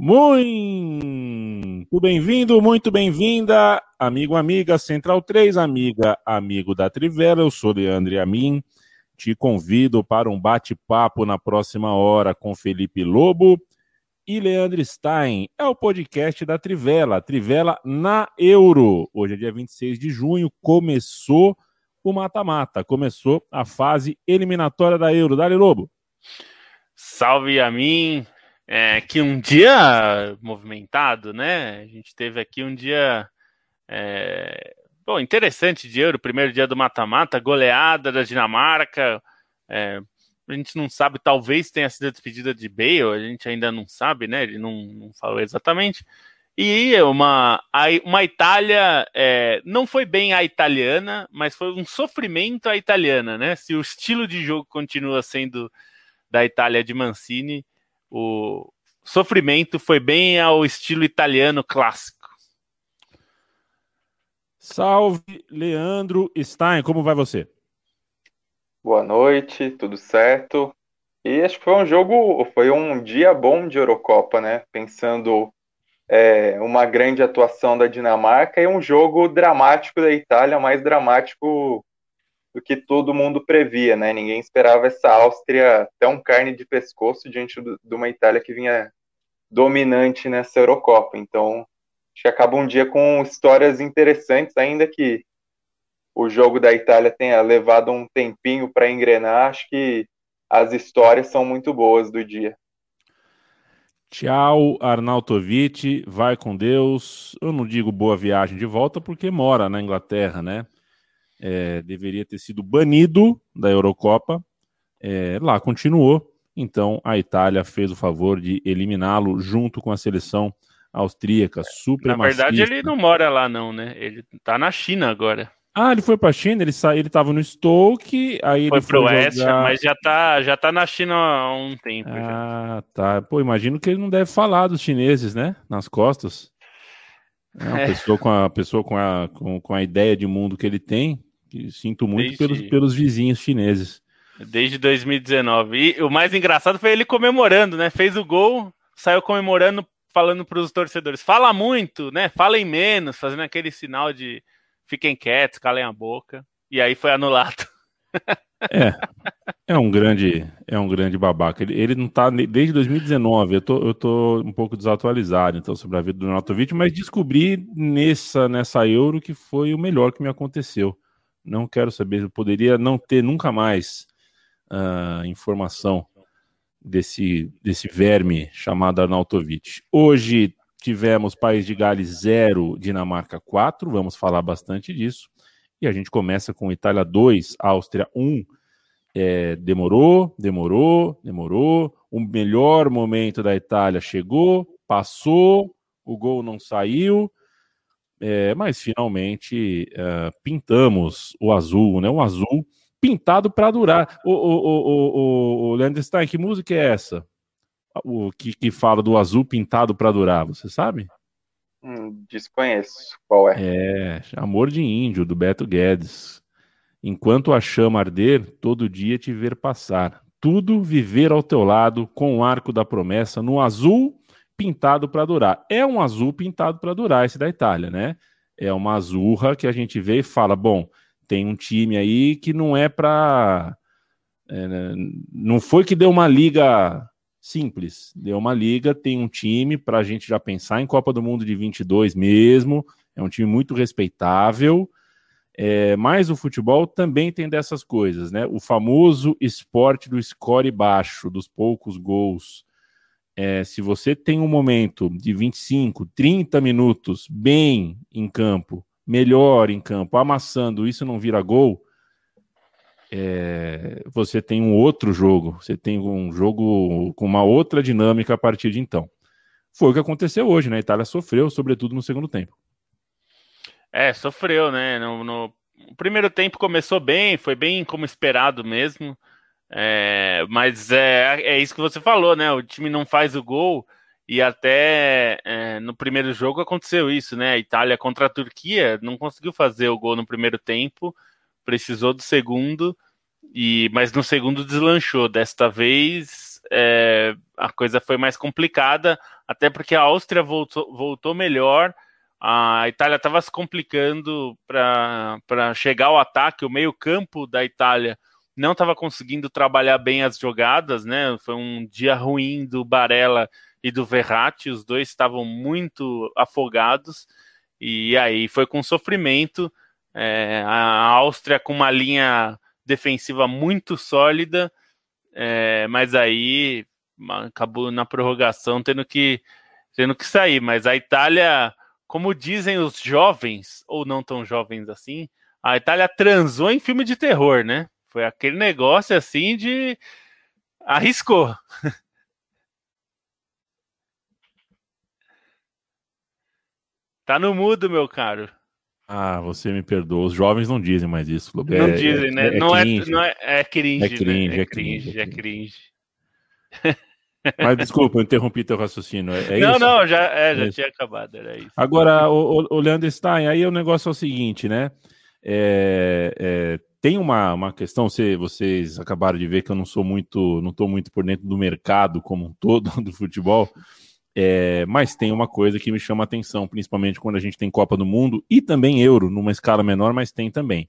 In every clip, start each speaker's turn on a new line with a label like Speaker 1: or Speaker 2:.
Speaker 1: Muito bem-vindo, muito bem-vinda, amigo, amiga, Central 3, amiga, amigo da Trivela. Eu sou Leandro Amin. Te convido para um bate-papo na próxima hora com Felipe Lobo e Leandro Stein. É o podcast da Trivela, Trivela na Euro. Hoje é dia 26 de junho, começou o mata-mata, começou a fase eliminatória da Euro. Dali Lobo.
Speaker 2: Salve a mim, é, que um dia movimentado, né? A gente teve aqui um dia é, bom, interessante de Euro, primeiro dia do mata-mata, goleada da Dinamarca. É, a gente não sabe, talvez tenha sido a despedida de Bale, a gente ainda não sabe, né? Ele não, não falou exatamente. E uma, uma Itália é, não foi bem a italiana, mas foi um sofrimento à italiana, né? Se o estilo de jogo continua sendo da Itália de Mancini, o sofrimento foi bem ao estilo italiano clássico.
Speaker 1: Salve, Leandro Stein, como vai você?
Speaker 3: Boa noite, tudo certo? E acho que foi um jogo, foi um dia bom de Eurocopa, né? Pensando é, uma grande atuação da Dinamarca e um jogo dramático da Itália, mais dramático do que todo mundo previa, né? Ninguém esperava essa Áustria tão carne de pescoço diante de uma Itália que vinha dominante nessa Eurocopa. Então, acho que acaba um dia com histórias interessantes, ainda que o jogo da Itália tenha levado um tempinho para engrenar. Acho que as histórias são muito boas do dia.
Speaker 1: Tchau, Arnautovic, vai com Deus. Eu não digo boa viagem de volta porque mora na Inglaterra, né? É, deveria ter sido banido da Eurocopa. É, lá continuou. Então a Itália fez o favor de eliminá-lo junto com a seleção austríaca. Super.
Speaker 2: Na verdade, ele não mora lá, não, né? Ele tá na China agora.
Speaker 1: Ah, ele foi para a China, ele sa... ele tava no Stoke, aí
Speaker 2: foi
Speaker 1: ele pro
Speaker 2: Oeste, jogar... mas já tá, já tá na China há um tempo.
Speaker 1: Ah, já. tá. Pô, imagino que ele não deve falar dos chineses, né? Nas costas. É uma é. pessoa, com a, pessoa com, a, com, com a ideia de mundo que ele tem, Sinto muito Desde... pelos, pelos vizinhos chineses.
Speaker 2: Desde 2019. E o mais engraçado foi ele comemorando, né? Fez o gol, saiu comemorando, falando para os torcedores: fala muito, né? Falem menos, fazendo aquele sinal de fiquem quietos, calem a boca. E aí foi anulado.
Speaker 1: É, é um grande, é um grande babaca. Ele, ele não tá desde 2019. Eu tô, eu tô um pouco desatualizado então sobre a vida do Natovic, mas descobri nessa nessa Euro que foi o melhor que me aconteceu não quero saber, eu poderia não ter nunca mais uh, informação desse, desse verme chamado Arnautovic. Hoje tivemos País de Gales 0, Dinamarca 4, vamos falar bastante disso. E a gente começa com Itália 2, Áustria 1. É, demorou, demorou, demorou. O melhor momento da Itália chegou, passou, o gol não saiu. É, mas finalmente uh, pintamos o azul, né? Um azul pintado para durar. O, o, o, o, Leandro Stein, que música é essa? O que, que fala do azul pintado para durar, você sabe?
Speaker 3: Hum, desconheço. Qual é?
Speaker 1: É, Amor de Índio, do Beto Guedes. Enquanto a chama arder, todo dia te ver passar. Tudo viver ao teu lado, com o arco da promessa, no azul pintado para durar. É um azul pintado para durar esse da Itália, né? É uma azurra que a gente vê e fala, bom, tem um time aí que não é para é, né, não foi que deu uma liga simples, deu uma liga, tem um time para a gente já pensar em Copa do Mundo de 22 mesmo, é um time muito respeitável, é, mas o futebol também tem dessas coisas, né? O famoso esporte do score baixo, dos poucos gols, é, se você tem um momento de 25, 30 minutos bem em campo, melhor em campo, amassando, isso não vira gol, é, você tem um outro jogo, você tem um jogo com uma outra dinâmica a partir de então. Foi o que aconteceu hoje, né? A Itália sofreu, sobretudo no segundo tempo.
Speaker 2: É, sofreu, né? No, no... O primeiro tempo começou bem, foi bem como esperado mesmo. É, mas é, é isso que você falou, né? O time não faz o gol e até é, no primeiro jogo aconteceu isso, né? A Itália contra a Turquia não conseguiu fazer o gol no primeiro tempo, precisou do segundo, e mas no segundo deslanchou. Desta vez é, a coisa foi mais complicada, até porque a Áustria voltou, voltou melhor, a Itália estava se complicando para chegar ao ataque, o meio-campo da Itália não estava conseguindo trabalhar bem as jogadas, né? Foi um dia ruim do Barella e do Verratti, os dois estavam muito afogados, e aí foi com sofrimento. É, a Áustria com uma linha defensiva muito sólida, é, mas aí acabou na prorrogação tendo que, tendo que sair. Mas a Itália, como dizem os jovens, ou não tão jovens assim, a Itália transou em filme de terror, né? Foi aquele negócio assim de arriscou. tá no mudo, meu caro.
Speaker 1: Ah, você me perdoa. Os jovens não dizem mais isso.
Speaker 2: Não é, dizem, né? É, é não, cringe. É, não é, é cringe. É cringe, né? é cringe, é cringe. É
Speaker 1: Mas desculpa, eu interrompi teu raciocínio. É,
Speaker 2: não,
Speaker 1: isso?
Speaker 2: não, já, é, já tinha acabado, era isso.
Speaker 1: Agora, o, o Leandro Stein, aí o negócio é o seguinte, né? Tem uma, uma questão, você, vocês acabaram de ver que eu não sou muito, não estou muito por dentro do mercado como um todo do futebol. É, mas tem uma coisa que me chama a atenção, principalmente quando a gente tem Copa do Mundo e também Euro, numa escala menor, mas tem também.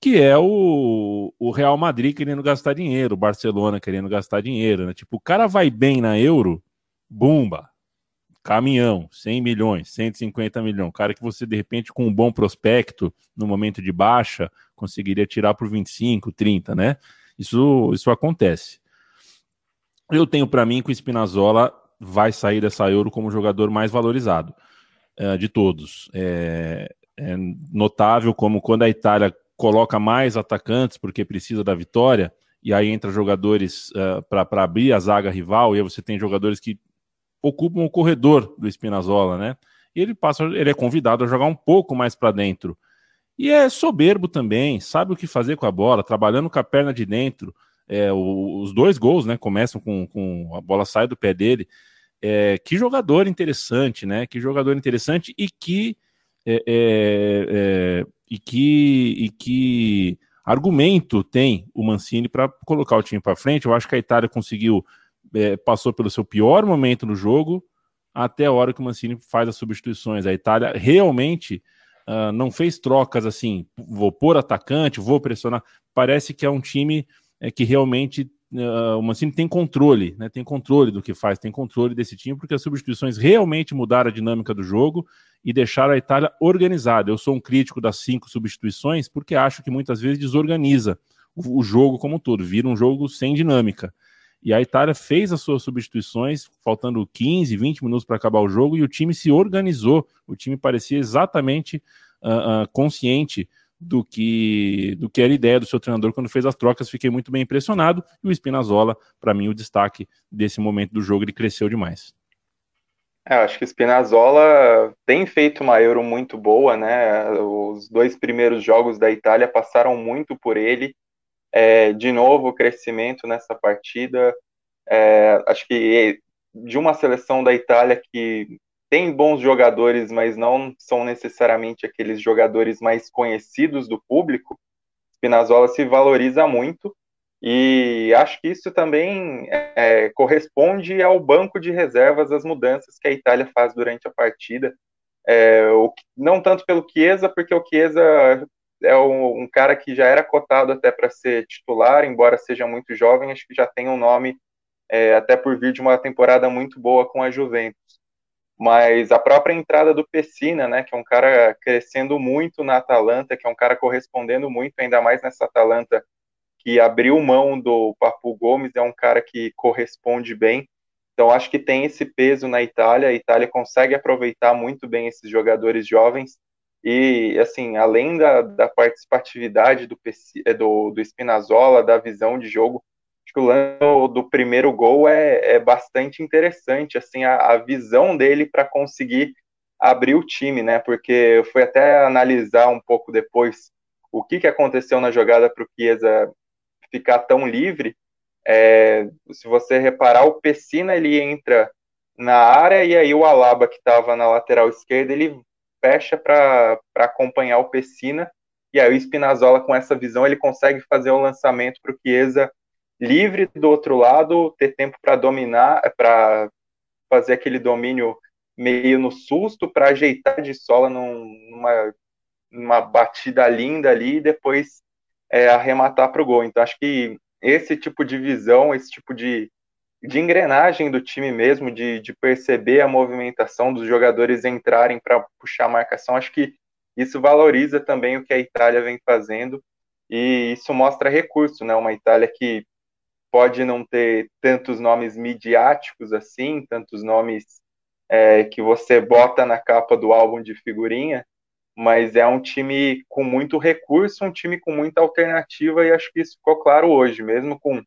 Speaker 1: Que é o, o Real Madrid querendo gastar dinheiro, o Barcelona querendo gastar dinheiro. Né? Tipo, o cara vai bem na Euro, bumba, caminhão, 100 milhões, 150 milhões. Cara que você, de repente, com um bom prospecto, no momento de baixa, conseguiria tirar por 25, 30, né? Isso, isso acontece. Eu tenho para mim que o Spinazzola vai sair dessa Euro como o jogador mais valorizado uh, de todos. É, é, notável como quando a Itália coloca mais atacantes porque precisa da vitória, e aí entra jogadores uh, para abrir a zaga rival, e aí você tem jogadores que ocupam o corredor do Spinazzola, né? E ele passa, ele é convidado a jogar um pouco mais para dentro. E é soberbo também, sabe o que fazer com a bola, trabalhando com a perna de dentro. É, o, os dois gols, né? Começam com, com a bola sai do pé dele. É, que jogador interessante, né? Que jogador interessante e que é, é, é e que e que argumento tem o Mancini para colocar o time para frente. Eu acho que a Itália conseguiu é, passou pelo seu pior momento no jogo até a hora que o Mancini faz as substituições. A Itália realmente uh, não fez trocas assim, vou pôr atacante, vou pressionar. Parece que é um time é que realmente uh, o Mancini tem controle, né? Tem controle do que faz, tem controle desse time, porque as substituições realmente mudaram a dinâmica do jogo e deixaram a Itália organizada. Eu sou um crítico das cinco substituições porque acho que muitas vezes desorganiza o, o jogo como um todo, vira um jogo sem dinâmica. E a Itália fez as suas substituições, faltando 15, 20 minutos para acabar o jogo, e o time se organizou. O time parecia exatamente uh, uh, consciente do que do que era a ideia do seu treinador quando fez as trocas. Fiquei muito bem impressionado. E o Spinazzola, para mim, o destaque desse momento do jogo, ele cresceu demais.
Speaker 3: É, acho que o Spinazzola tem feito uma Euro muito boa, né? Os dois primeiros jogos da Itália passaram muito por ele. É, de novo, crescimento nessa partida. É, acho que de uma seleção da Itália que tem bons jogadores, mas não são necessariamente aqueles jogadores mais conhecidos do público, Spinazzola se valoriza muito e acho que isso também é, corresponde ao banco de reservas, as mudanças que a Itália faz durante a partida. É, o, não tanto pelo Chiesa, porque o Chiesa é um, um cara que já era cotado até para ser titular, embora seja muito jovem, acho que já tem um nome é, até por vir de uma temporada muito boa com a Juventus mas a própria entrada do Pessina, né, que é um cara crescendo muito na Atalanta, que é um cara correspondendo muito, ainda mais nessa Atalanta que abriu mão do Papu Gomes, é um cara que corresponde bem. Então acho que tem esse peso na Itália, a Itália consegue aproveitar muito bem esses jogadores jovens e assim, além da, da participatividade do, do, do Spinazzola, da visão de jogo, que o lance do primeiro gol é, é bastante interessante, assim, a, a visão dele para conseguir abrir o time, né? Porque eu fui até analisar um pouco depois o que, que aconteceu na jogada para o Chiesa ficar tão livre. É, se você reparar, o Pessina ele entra na área e aí o Alaba que estava na lateral esquerda ele fecha para acompanhar o Pessina e aí o Spinazzola com essa visão ele consegue fazer o lançamento para o Chiesa livre do outro lado, ter tempo para dominar, para fazer aquele domínio meio no susto, para ajeitar de sola num, numa, numa batida linda ali e depois é, arrematar para o gol. Então, acho que esse tipo de visão, esse tipo de, de engrenagem do time mesmo, de, de perceber a movimentação dos jogadores entrarem para puxar a marcação, acho que isso valoriza também o que a Itália vem fazendo e isso mostra recurso, né? Uma Itália que pode não ter tantos nomes midiáticos assim, tantos nomes é, que você bota na capa do álbum de figurinha, mas é um time com muito recurso, um time com muita alternativa, e acho que isso ficou claro hoje, mesmo com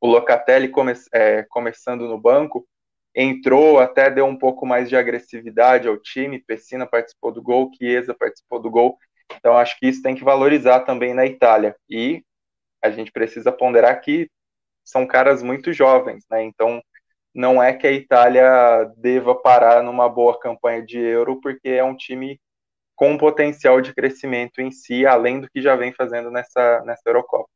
Speaker 3: o Locatelli come é, começando no banco, entrou, até deu um pouco mais de agressividade ao time, Pessina participou do gol, Chiesa participou do gol, então acho que isso tem que valorizar também na Itália, e a gente precisa ponderar que são caras muito jovens, né, então não é que a Itália deva parar numa boa campanha de Euro, porque é um time com potencial de crescimento em si, além do que já vem fazendo nessa, nessa Eurocopa.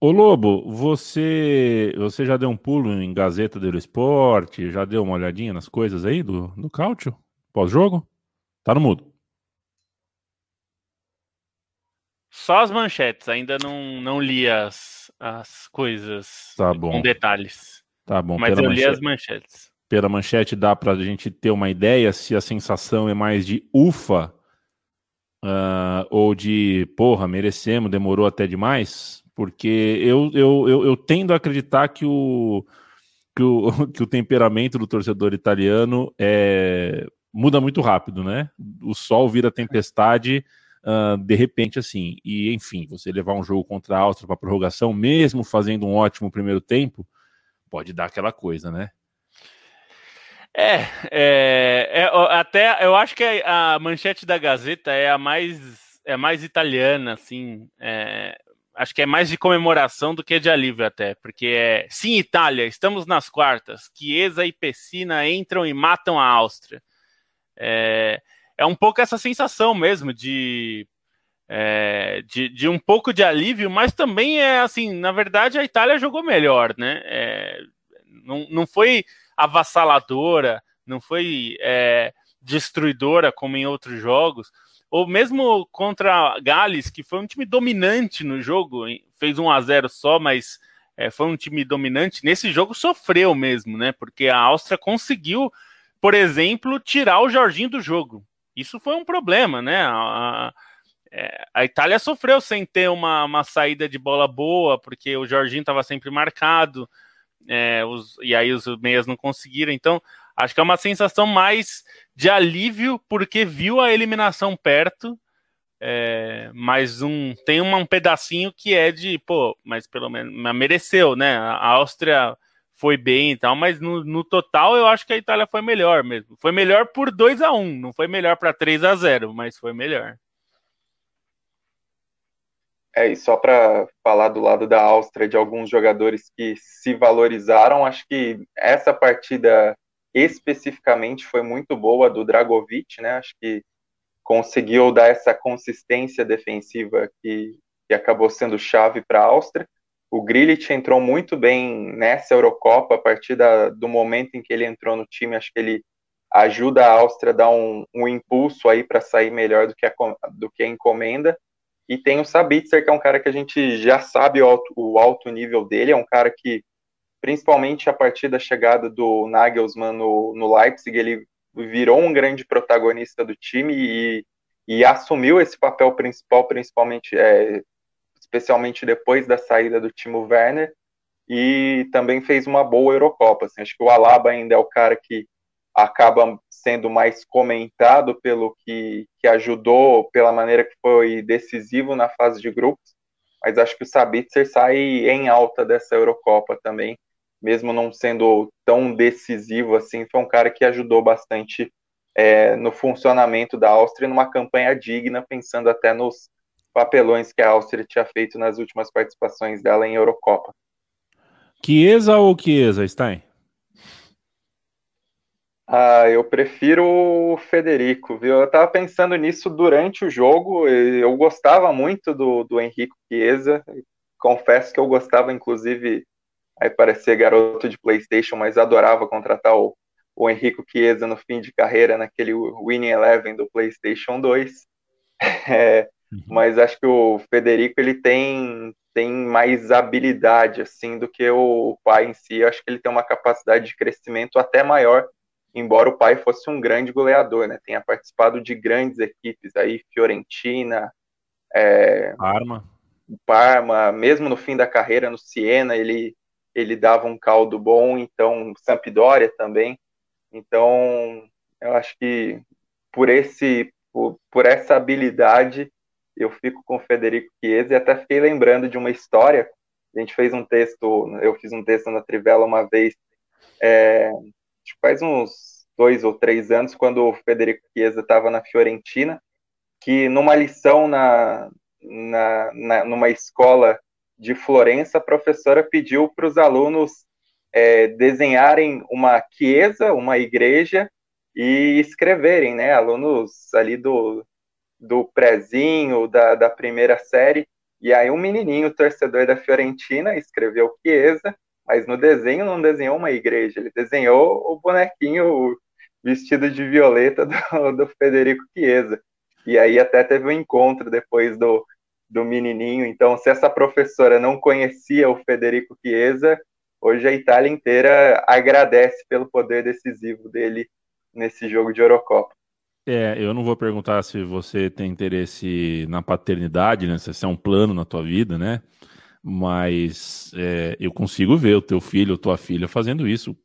Speaker 1: Ô Lobo, você, você já deu um pulo em Gazeta do Esporte? Já deu uma olhadinha nas coisas aí do, do Cáutio? Pós-jogo? Tá no mudo.
Speaker 2: Só as manchetes, ainda não, não li as, as coisas
Speaker 1: tá bom.
Speaker 2: com detalhes.
Speaker 1: Tá bom.
Speaker 2: Mas eu li as manchetes
Speaker 1: pela manchete dá para a gente ter uma ideia se a sensação é mais de ufa uh, ou de porra, merecemos, demorou até demais? Porque eu, eu, eu, eu tendo a acreditar que o, que o, que o temperamento do torcedor italiano é, muda muito rápido, né? O sol vira tempestade uh, de repente, assim. E, enfim, você levar um jogo contra a Áustria para prorrogação, mesmo fazendo um ótimo primeiro tempo, pode dar aquela coisa, né?
Speaker 2: É, é, é, até eu acho que a manchete da Gazeta é a mais é mais italiana, assim. É, acho que é mais de comemoração do que de alívio até, porque é sim Itália, estamos nas quartas. Chiesa e Pessina entram e matam a Áustria. É, é um pouco essa sensação mesmo de, é, de, de, um pouco de alívio, mas também é assim, na verdade a Itália jogou melhor, né? É, não, não foi avassaladora, não foi é, destruidora como em outros jogos, ou mesmo contra Gales, que foi um time dominante no jogo, fez 1 a 0 só, mas é, foi um time dominante. Nesse jogo sofreu mesmo, né? Porque a Áustria conseguiu, por exemplo, tirar o Jorginho do jogo. Isso foi um problema, né? A, a, é, a Itália sofreu sem ter uma, uma saída de bola boa, porque o Jorginho estava sempre marcado é, os, e aí os meias não conseguiram. Então, acho que é uma sensação mais de alívio, porque viu a eliminação perto. É, mas um, tem um, um pedacinho que é de, pô, mas pelo menos mereceu, né? A Áustria foi bem e tal, mas no, no, total eu acho que a Itália foi melhor mesmo. Foi melhor por 2 a 1 não foi melhor para 3 a 0 mas foi melhor.
Speaker 3: É, e só para falar do lado da Áustria de alguns jogadores que se valorizaram, acho que essa partida especificamente foi muito boa do Dragovic, né? Acho que conseguiu dar essa consistência defensiva que, que acabou sendo chave para a Áustria. O Grilich entrou muito bem nessa Eurocopa, a partir da, do momento em que ele entrou no time, acho que ele ajuda a Áustria a dar um, um impulso aí para sair melhor do que, a, do que a encomenda. E tem o Sabitzer, que é um cara que a gente já sabe o alto, o alto nível dele, é um cara que, principalmente a partir da chegada do Nagelsmann no, no Leipzig, ele virou um grande protagonista do time e, e assumiu esse papel principal, principalmente, é, especialmente depois da saída do Timo Werner, e também fez uma boa Eurocopa. Assim, acho que o Alaba ainda é o cara que acaba sendo mais comentado pelo que, que ajudou, pela maneira que foi decisivo na fase de grupos, mas acho que o Sabitzer sai em alta dessa Eurocopa também, mesmo não sendo tão decisivo assim, foi um cara que ajudou bastante é, no funcionamento da Áustria numa campanha digna, pensando até nos papelões que a Áustria tinha feito nas últimas participações dela em Eurocopa.
Speaker 1: Chiesa ou Chiesa, Stein?
Speaker 3: Ah, eu prefiro o Federico, viu? Eu tava pensando nisso durante o jogo. Eu gostava muito do, do Henrique Chiesa. confesso que eu gostava, inclusive, aí parecia garoto de PlayStation, mas adorava contratar o, o Henrico Chiesa no fim de carreira, naquele Winning Eleven do PlayStation 2. É, uhum. Mas acho que o Federico ele tem, tem mais habilidade assim do que o pai em si. acho que ele tem uma capacidade de crescimento até maior, embora o pai fosse um grande goleador, né? Tenha participado de grandes equipes aí, Fiorentina, é,
Speaker 1: Parma.
Speaker 3: Parma, mesmo no fim da carreira no Siena, ele ele dava um caldo bom, então Sampdoria também. Então, eu acho que por esse por, por essa habilidade eu fico com o Federico Chiesa e até fiquei lembrando de uma história. A gente fez um texto, eu fiz um texto na Trivela uma vez, é, faz uns dois ou três anos, quando o Federico Chiesa estava na Fiorentina, que numa lição na, na, na, numa escola de Florença, a professora pediu para os alunos é, desenharem uma chiesa, uma igreja, e escreverem, né? Alunos ali do, do prézinho, da, da primeira série. E aí um menininho, torcedor da Fiorentina, escreveu chiesa, mas no desenho não desenhou uma igreja, ele desenhou o bonequinho vestido de violeta do, do Federico Chiesa. E aí até teve um encontro depois do, do menininho. Então, se essa professora não conhecia o Federico Chiesa, hoje a Itália inteira agradece pelo poder decisivo dele nesse jogo de Eurocopa.
Speaker 1: É, eu não vou perguntar se você tem interesse na paternidade, né? Se é um plano na tua vida, né? Mas é, eu consigo ver o teu filho tua filha fazendo isso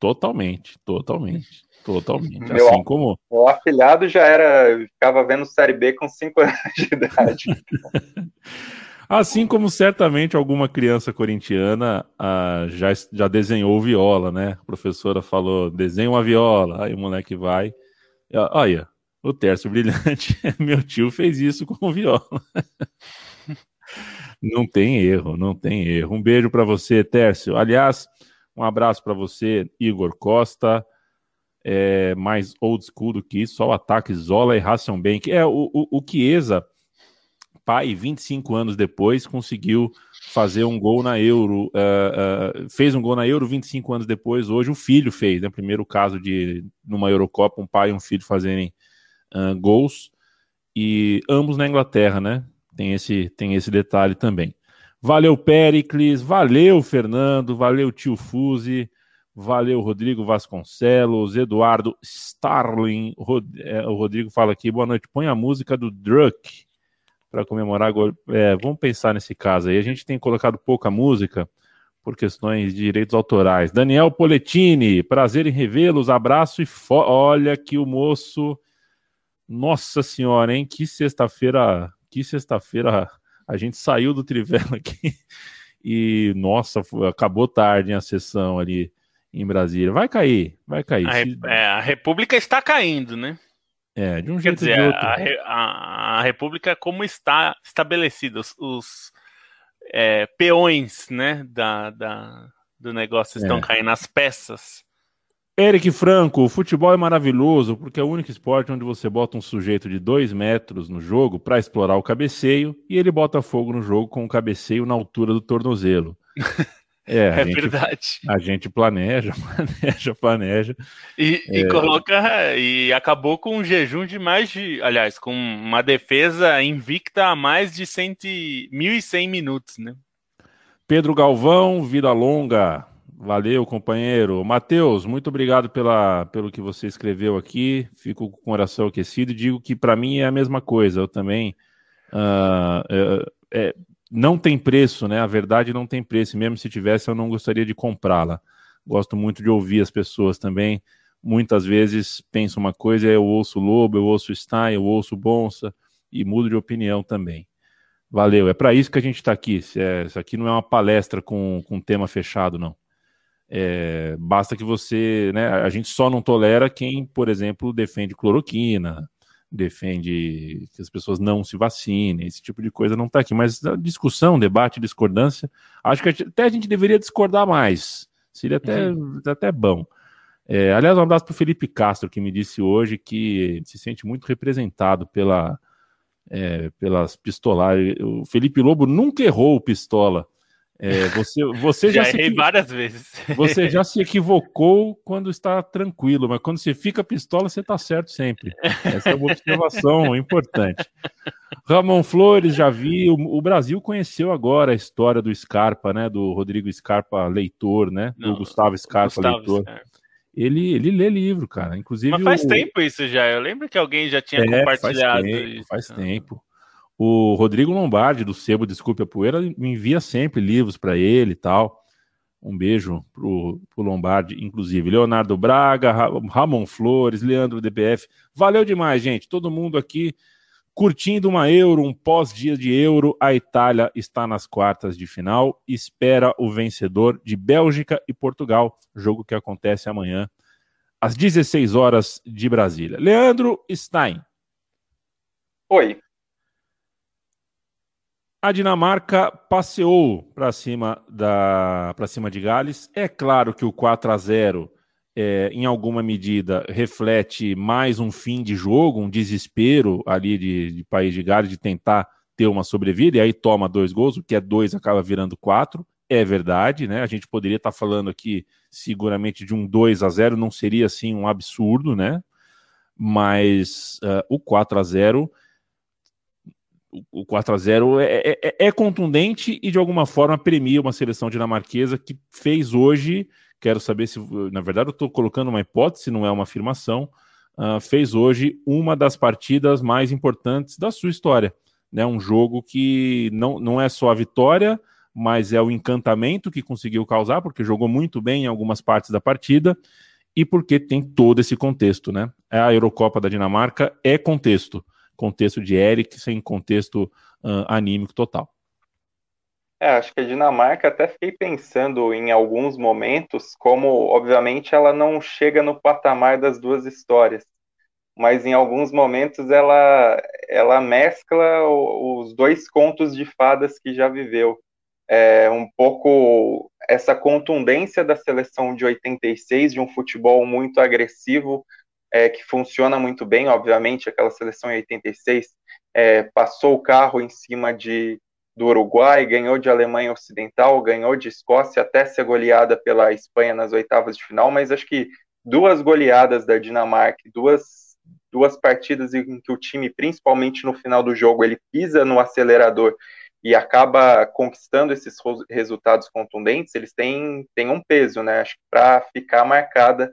Speaker 1: totalmente, totalmente, totalmente.
Speaker 3: Meu, assim como. O afilhado já era. ficava vendo Série B com 5 anos de idade.
Speaker 1: Assim como certamente alguma criança corintiana ah, já, já desenhou viola, né? A professora falou, desenha uma viola, aí o moleque vai. Olha, o terço brilhante, meu tio fez isso com viola. não tem erro, não tem erro. Um beijo para você, Tércio. Aliás, um abraço para você, Igor Costa. É, mais old school do que isso, só o ataque Zola e Hasselbank. É, o, o, o Chiesa pai, 25 anos depois, conseguiu fazer um gol na Euro, uh, uh, fez um gol na Euro 25 anos depois, hoje o filho fez, né? Primeiro caso de, numa Eurocopa, um pai e um filho fazerem uh, gols, e ambos na Inglaterra, né? Tem esse, tem esse detalhe também. Valeu, Pericles, valeu, Fernando, valeu, Tio Fuse, valeu, Rodrigo Vasconcelos, Eduardo Starling, Rod, é, o Rodrigo fala aqui, boa noite, põe a música do Druck, para comemorar. É, vamos pensar nesse caso aí. A gente tem colocado pouca música por questões de direitos autorais. Daniel Poletini, prazer em revê-los, abraço e olha que o moço. Nossa senhora, hein? Que sexta-feira, que sexta-feira a gente saiu do Trivela aqui e nossa, acabou tarde a sessão ali em Brasília. Vai cair, vai cair.
Speaker 2: A, é, a República está caindo, né?
Speaker 1: É, de um jeito
Speaker 2: dizer,
Speaker 1: de outro.
Speaker 2: A, a, a, República, como está estabelecida, os, os é, peões né, da, da, do negócio estão é. caindo, as peças.
Speaker 1: Eric Franco, o futebol é maravilhoso porque é o único esporte onde você bota um sujeito de dois metros no jogo para explorar o cabeceio e ele bota fogo no jogo com o cabeceio na altura do tornozelo.
Speaker 2: É, é gente, verdade.
Speaker 1: A gente planeja, planeja, planeja.
Speaker 2: E, é... e, coloca. E acabou com um jejum de mais de. Aliás, com uma defesa invicta a mais de 100, 1.100 minutos, né?
Speaker 1: Pedro Galvão, vida longa. Valeu, companheiro. Matheus, muito obrigado pela, pelo que você escreveu aqui. Fico com o coração aquecido e digo que para mim é a mesma coisa. Eu também. Uh, é, é, não tem preço, né? A verdade não tem preço. Mesmo se tivesse, eu não gostaria de comprá-la. Gosto muito de ouvir as pessoas também. Muitas vezes penso uma coisa, eu ouço Lobo, eu ouço Stein, eu ouço Bonsa e mudo de opinião também. Valeu, é para isso que a gente está aqui. É, isso aqui não é uma palestra com, com tema fechado, não. É, basta que você, né? A gente só não tolera quem, por exemplo, defende cloroquina, defende que as pessoas não se vacinem, esse tipo de coisa não está aqui. Mas discussão, debate, discordância, acho que até a gente deveria discordar mais. Seria até, uhum. até bom. É, aliás, um abraço para o Felipe Castro, que me disse hoje que se sente muito representado pela, é, pelas pistolares. O Felipe Lobo nunca errou o pistola. É, você, você já,
Speaker 2: já errei várias vezes.
Speaker 1: Você já se equivocou quando está tranquilo, mas quando você fica pistola, você está certo sempre. Essa é uma observação importante. Ramon Flores, já vi. O, o, Brasil conheceu agora a história do Scarpa, né? Do Rodrigo Scarpa Leitor, né? Do Não, Gustavo Scarpa Gustavo Leitor. Scarpa. Ele, ele lê livro, cara. Inclusive.
Speaker 2: Mas faz o... tempo isso já. Eu lembro que alguém já tinha é, compartilhado.
Speaker 1: Faz tempo, isso. Faz tempo. O Rodrigo Lombardi, do Sebo Desculpe a Poeira, me envia sempre livros para ele e tal. Um beijo pro, pro Lombardi, inclusive. Leonardo Braga, Ramon Flores, Leandro DPF. Valeu demais, gente. Todo mundo aqui curtindo uma Euro, um pós-dia de Euro. A Itália está nas quartas de final. Espera o vencedor de Bélgica e Portugal. Jogo que acontece amanhã, às 16 horas de Brasília. Leandro Stein.
Speaker 3: Oi.
Speaker 1: A Dinamarca passeou para cima da para cima de Gales. É claro que o 4 a 0 é, em alguma medida reflete mais um fim de jogo, um desespero ali de, de país de Gales de tentar ter uma sobrevida e aí toma dois gols, o que é dois acaba virando quatro. É verdade, né? A gente poderia estar tá falando aqui seguramente de um 2 a 0, não seria assim um absurdo, né? Mas uh, o 4 a 0 o 4 a 0 é, é, é, é, contundente e de alguma forma premia uma seleção dinamarquesa que fez hoje. Quero saber se, na verdade, eu estou colocando uma hipótese, não é uma afirmação. Uh, fez hoje uma das partidas mais importantes da sua história. Né? Um jogo que não, não é só a vitória, mas é o encantamento que conseguiu causar, porque jogou muito bem em algumas partes da partida e porque tem todo esse contexto. Né? A Eurocopa da Dinamarca é contexto contexto de Eric, sem contexto uh, anímico total.
Speaker 3: É, acho que a Dinamarca até fiquei pensando em alguns momentos, como obviamente ela não chega no patamar das duas histórias, mas em alguns momentos ela, ela mescla os dois contos de fadas que já viveu. É, um pouco essa contundência da seleção de 86, de um futebol muito agressivo, é, que funciona muito bem, obviamente, aquela seleção em 86 é, passou o carro em cima de, do Uruguai, ganhou de Alemanha Ocidental, ganhou de Escócia, até ser goleada pela Espanha nas oitavas de final, mas acho que duas goleadas da Dinamarca, duas, duas partidas em que o time, principalmente no final do jogo, ele pisa no acelerador e acaba conquistando esses resultados contundentes, eles têm, têm um peso, né? Acho que para ficar marcada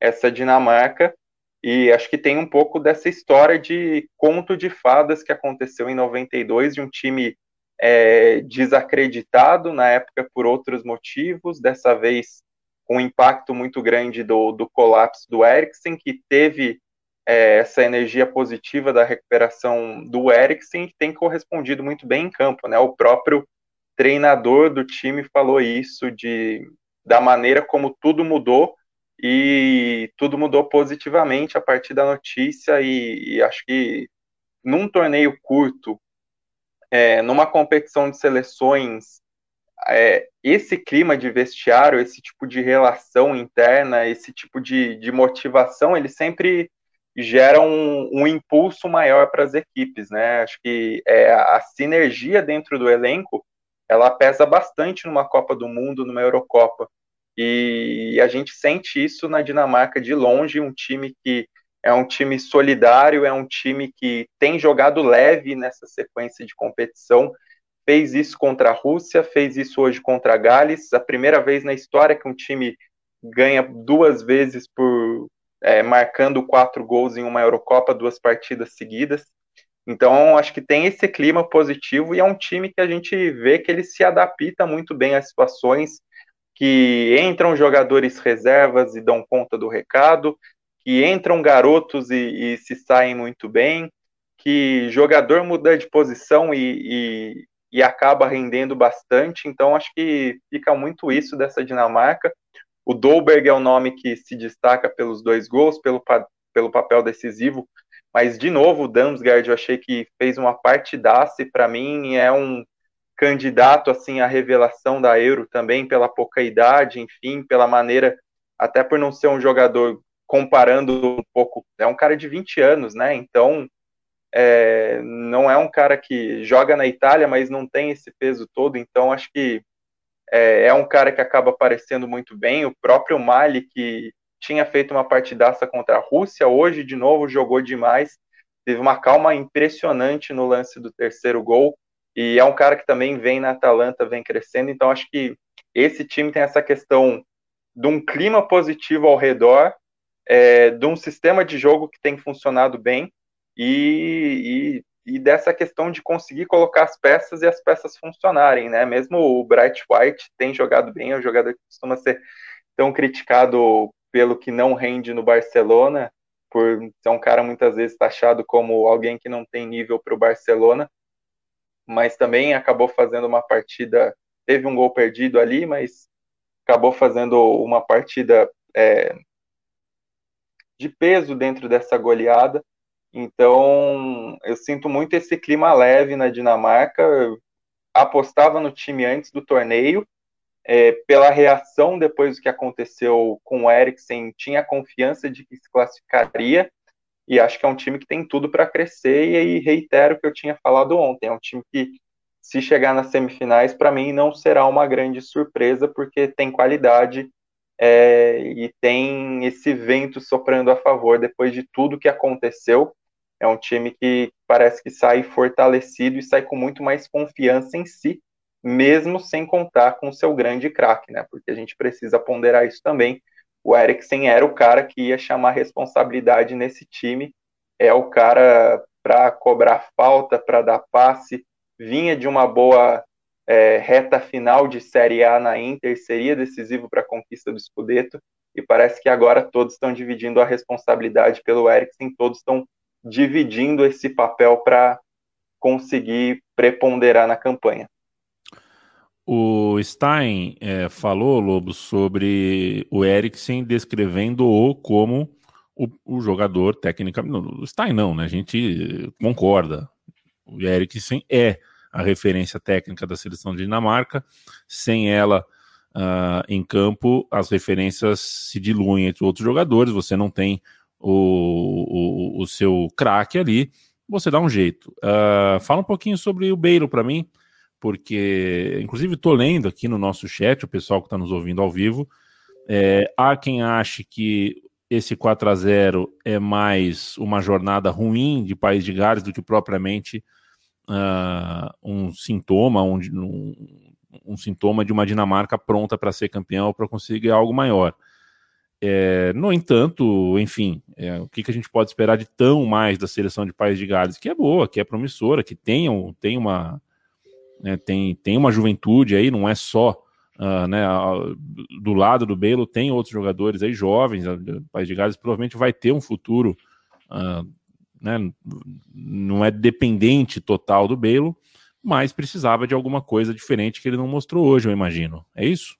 Speaker 3: essa Dinamarca e acho que tem um pouco dessa história de conto de fadas que aconteceu em 92, de um time é, desacreditado na época por outros motivos, dessa vez com um impacto muito grande do, do colapso do Eriksen, que teve é, essa energia positiva da recuperação do Eriksen, que tem correspondido muito bem em campo. Né? O próprio treinador do time falou isso, de, da maneira como tudo mudou e tudo mudou positivamente a partir da notícia e, e acho que num torneio curto, é, numa competição de seleções, é, esse clima de vestiário, esse tipo de relação interna, esse tipo de, de motivação, ele sempre gera um, um impulso maior para as equipes, né? Acho que é, a sinergia dentro do elenco, ela pesa bastante numa Copa do Mundo, numa Eurocopa. E a gente sente isso na Dinamarca de longe, um time que é um time solidário, é um time que tem jogado leve nessa sequência de competição. Fez isso contra a Rússia, fez isso hoje contra a Gales, a primeira vez na história que um time ganha duas vezes por é, marcando quatro gols em uma Eurocopa, duas partidas seguidas. Então, acho que tem esse clima positivo e é um time que a gente vê que ele se adapta muito bem às situações, que entram jogadores reservas e dão conta do recado, que entram garotos e, e se saem muito bem, que jogador muda de posição e, e, e, acaba rendendo bastante. Então, acho que fica muito isso dessa Dinamarca. O Dolberg é o nome que se destaca pelos dois gols, pelo, pelo papel decisivo. Mas, de novo, o Damsgaard eu achei que fez uma partidaça e, para mim, é um candidato assim à revelação da Euro também pela pouca idade, enfim, pela maneira, até por não ser um jogador comparando um pouco, é um cara de 20 anos, né? Então, é, não é um cara que joga na Itália, mas não tem esse peso todo, então acho que é, é um cara que acaba aparecendo muito bem. O próprio Mali, que tinha feito uma partidaça contra a Rússia, hoje de novo jogou demais, teve uma calma impressionante no lance do terceiro gol, e é um cara que também vem na Atalanta, vem crescendo, então acho que esse time tem essa questão de um clima positivo ao redor, é, de um sistema de jogo que tem funcionado bem, e, e, e, dessa questão de conseguir colocar as peças e as peças funcionarem, né? Mesmo o Bright White tem jogado bem, é um jogador que costuma ser tão criticado pelo que não rende no Barcelona, por ser um cara muitas vezes taxado como alguém que não tem nível para o Barcelona, mas também acabou fazendo uma partida, teve um gol perdido ali, mas acabou fazendo uma partida é, de peso dentro dessa goleada. Então, eu sinto muito esse clima leve na Dinamarca. Eu apostava no time antes do torneio, é, pela reação depois do que aconteceu com o Eriksen, tinha confiança de que se classificaria. E acho que é um time que tem tudo para crescer. E aí reitero o que eu tinha falado ontem: é um time que, se chegar nas semifinais, para mim não será uma grande surpresa, porque tem qualidade é, e tem esse vento soprando a favor depois de tudo que aconteceu. É um time que parece que sai fortalecido e sai com muito mais confiança em si, mesmo sem contar com o seu grande craque, né? Porque a gente precisa ponderar isso também. O Eriksen era o cara que ia chamar responsabilidade nesse time, é o cara para cobrar falta, para dar passe, vinha de uma boa é, reta final de Série A na Inter, seria decisivo para a conquista do Scudetto, e parece que agora todos estão dividindo a responsabilidade pelo Eriksen, todos estão dividindo esse papel para conseguir preponderar na campanha.
Speaker 1: O Stein é, falou, Lobo, sobre o Eriksen descrevendo-o como o, o, jogador tecnicamente. O Stein não, né? A gente concorda. O Eriksen é a referência técnica da seleção de Dinamarca. Sem ela uh, em campo, as referências se diluem entre outros jogadores. Você não tem o, o, o seu craque ali, você dá um jeito. Uh, fala um pouquinho sobre o Beiro para mim, porque, inclusive, estou lendo aqui no nosso chat, o pessoal que está nos ouvindo ao vivo. É, há quem ache que esse 4 a 0 é mais uma jornada ruim de País de Gales do que propriamente uh, um sintoma, um, um, um, sintoma de uma Dinamarca pronta para ser campeão ou para conseguir algo maior. É, no entanto, enfim, é, o que, que, a gente pode esperar de tão mais da seleção de País de Gales, que é boa, que é promissora, que tem, tem, uma, né, tem, tem uma juventude aí, não é só uh, né, do lado do Belo, tem outros jogadores aí jovens, o País de Gales provavelmente vai ter um futuro, uh, né, não é dependente total do Belo, mas precisava de alguma coisa diferente que ele não mostrou hoje, eu imagino. É isso?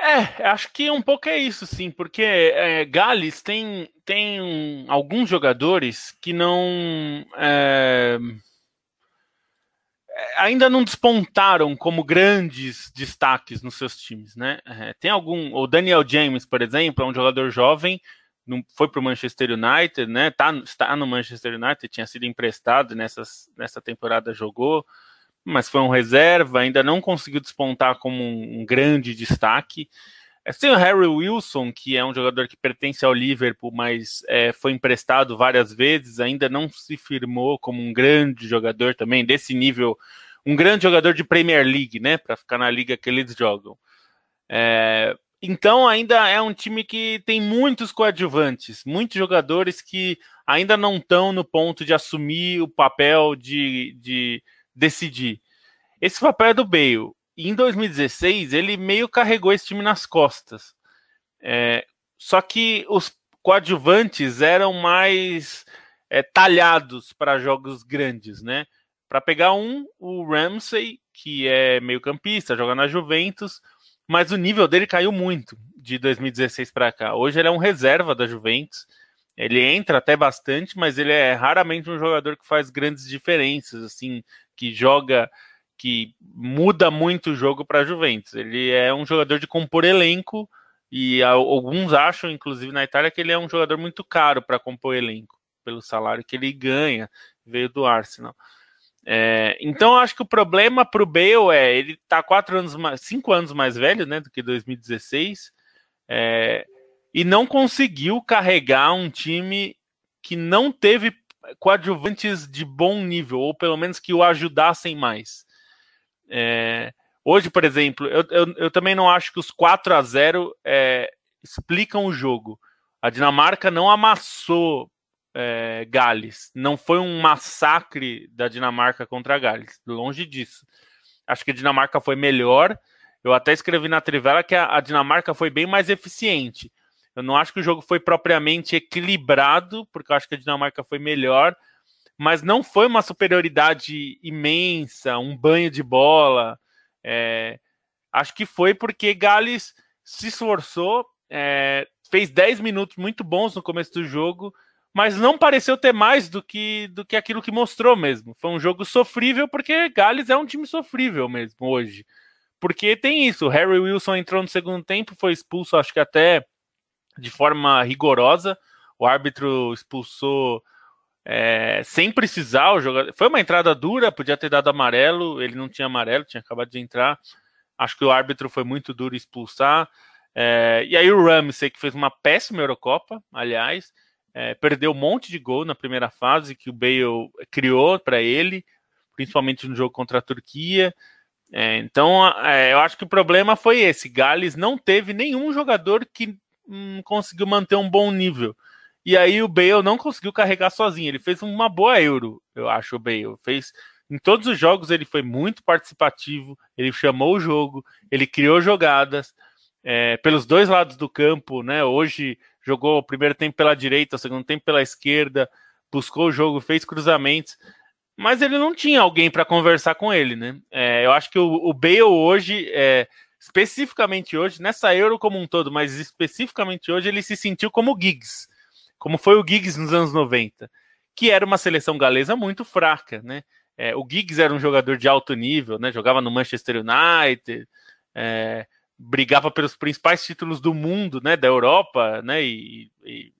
Speaker 2: É, acho que um pouco é isso, sim, porque é, Gales tem, tem alguns jogadores que não. É, ainda não despontaram como grandes destaques nos seus times, né? É, tem algum. O Daniel James, por exemplo, é um jogador jovem, não, foi para o Manchester United, né? Tá, está no Manchester United, tinha sido emprestado nessas, nessa temporada, jogou mas foi um reserva, ainda não conseguiu despontar como um, grande destaque. É, tem o Harry Wilson, que é um jogador que pertence ao Liverpool, mas é, foi emprestado várias vezes, ainda não se firmou como um grande jogador também, desse nível, um grande jogador de Premier League, né, para ficar na liga que eles jogam. É, então, ainda é um time que tem muitos coadjuvantes, muitos jogadores que ainda não estão no ponto de assumir o papel de, de decidir. Esse papel é do Bale. E em 2016, ele meio carregou esse time nas costas. É, só que os coadjuvantes eram mais é, talhados para jogos grandes, né? Para pegar um, o Ramsey, que é meio campista, joga na Juventus, mas o nível dele caiu muito de 2016 para cá. Hoje ele é um reserva da Juventus. Ele entra até bastante, mas ele é raramente um jogador que faz grandes diferenças, assim, que joga, que muda muito o jogo para a Juventus. Ele é um jogador de compor elenco e alguns acham, inclusive na Itália, que ele é um jogador muito caro para compor elenco. pelo salário que ele ganha, veio do Arsenal. É, então acho que o problema para o Bale é ele tá quatro anos cinco anos mais velho, né, do que 2016, é, e não conseguiu carregar um time que não teve coadjuvantes de bom nível, ou pelo menos que o ajudassem mais. É, hoje, por exemplo, eu, eu, eu, também não acho que os 4 a 0 é, explicam o jogo. A Dinamarca não amassou é, Gales. Não foi um massacre da Dinamarca contra Gales. Longe disso. Acho que a Dinamarca foi melhor. Eu até escrevi na Trivela que a, a Dinamarca foi bem mais eficiente. Eu não acho que o jogo foi propriamente equilibrado, porque eu acho que a Dinamarca foi melhor, mas não foi uma superioridade imensa, um banho de bola. É, acho que foi porque Gales se esforçou, é, fez 10 minutos muito bons no começo do jogo, mas não pareceu ter mais do que, do que aquilo que mostrou mesmo. Foi um jogo sofrível, porque Gales é um time sofrível mesmo hoje. Porque tem isso, Harry Wilson entrou no segundo tempo, foi expulso, acho que até de forma rigorosa. O árbitro expulsou é, sem precisar o jogador. Foi uma entrada dura, podia ter dado amarelo, ele não tinha amarelo, tinha acabado de entrar. Acho que o árbitro foi muito duro expulsar. É, e aí o Ramsey, que fez uma péssima Eurocopa, aliás, é, perdeu um monte de gol na primeira fase que o Bale criou para ele, principalmente no jogo contra a Turquia. É, então, é, eu acho que o problema foi esse. Gales não teve nenhum jogador que hum, conseguiu manter um bom nível. E aí o Bale não conseguiu carregar sozinho. Ele fez uma boa Euro, eu acho, o Bale. Fez em todos os jogos ele foi muito participativo, ele chamou o jogo, ele criou jogadas é, pelos dois lados do campo, né? Hoje jogou o primeiro tempo pela direita, o segundo tempo pela esquerda, buscou o jogo, fez cruzamentos, mas ele não tinha alguém para conversar com ele, né? É, eu acho que o, o Bale hoje é, especificamente hoje, nessa Euro como um todo, mas especificamente hoje, ele se sentiu como o Giggs, como foi o Giggs nos anos 90, que era uma seleção galesa muito fraca, né? É, o Giggs era um jogador de alto nível, né? Jogava no Manchester United, é, brigava pelos principais títulos do mundo, né? Da Europa, né? E, e,